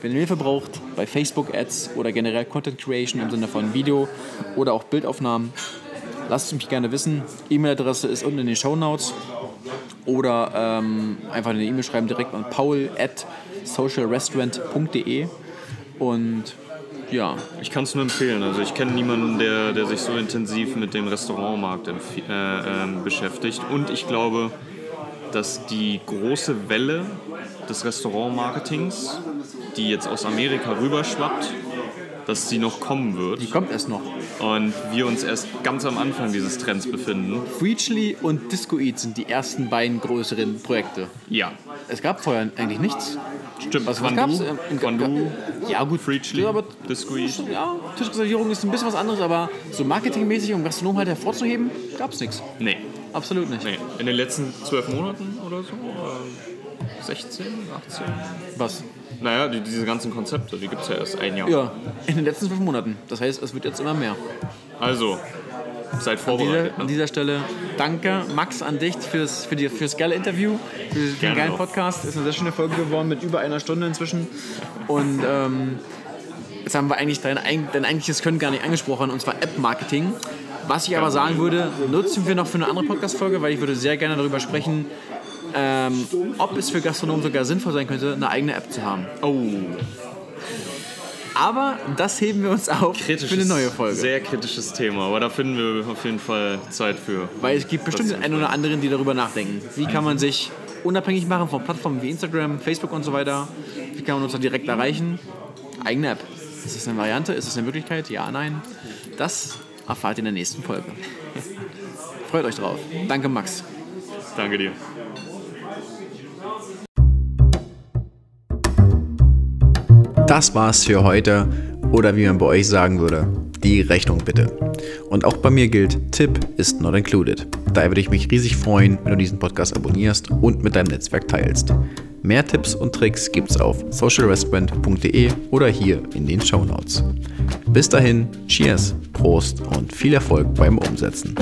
Wenn ihr Hilfe braucht bei Facebook-Ads oder generell Content Creation im Sinne von Video oder auch Bildaufnahmen, lasst es mich gerne wissen. E-Mail-Adresse ist unten in den Show Notes oder ähm, einfach eine E-Mail schreiben direkt an paul at socialrestaurant.de und ja, Ich kann es nur empfehlen. Also ich kenne niemanden, der, der sich so intensiv mit dem Restaurantmarkt äh, ähm, beschäftigt. Und ich glaube, dass die große Welle des Restaurantmarketings, die jetzt aus Amerika rüberschwappt, dass sie noch kommen wird. die kommt erst noch. Und wir uns erst ganz am Anfang dieses Trends befinden. Freechly und Disco Eat sind die ersten beiden größeren Projekte. Ja, Es gab vorher eigentlich nichts. stimmt. Was, was gab's? Ähm, Quandu, Ja, gut. Freechly, Ja, aber Discreet. ja, Tischreservierung ist ein bisschen was anderes, aber so marketingmäßig, um Gastronom halt hervorzuheben, gab es nichts. Nee, Absolut nicht. nee. In den letzten zwölf Monaten oder so? Oder 16, 18? Was? Naja, die, diese ganzen Konzepte, die gibt es ja erst ein Jahr. Ja, in den letzten fünf Monaten. Das heißt, es wird jetzt immer mehr. Also, seid An dieser, vorbereitet. an Ne? dieser Stelle danke, Max, an dich fürs, für, die, fürs geile Interview, für den Gerne geilen doch. Podcast. Ist eine sehr schöne Folge geworden mit über einer Stunde inzwischen. Und ähm, jetzt haben wir eigentlich dein, dein eigentliches Können gar nicht angesprochen, und zwar App-Marketing. Was ich aber sagen würde, nutzen wir noch für eine andere Podcast-Folge, weil ich würde sehr gerne darüber sprechen, ähm, ob es für Gastronomen sogar sinnvoll sein könnte, eine eigene App zu haben. Oh, Aber das heben wir uns auf kritisches, für eine neue Folge. Sehr kritisches Thema, aber da finden wir auf jeden Fall Zeit für. Weil es gibt bestimmt den einen oder anderen, die darüber nachdenken. Wie kann man sich unabhängig machen von Plattformen wie Instagram, Facebook und so weiter? Wie kann man uns da direkt erreichen? Eigene App. Ist das eine Variante? Ist das eine Möglichkeit? Ja, nein. Das erfahrt ihr in der nächsten Folge. Freut euch drauf. Danke, Max. Danke dir. Das war's für heute oder wie man bei euch sagen würde, die Rechnung bitte. Und auch bei mir gilt, Tipp ist not included. Daher würde ich mich riesig freuen, wenn du diesen Podcast abonnierst und mit deinem Netzwerk teilst. Mehr Tipps und Tricks gibt's auf socialrestaurant.de oder hier in den Show Notes. Bis dahin, Cheers, Prost und viel Erfolg beim Umsetzen.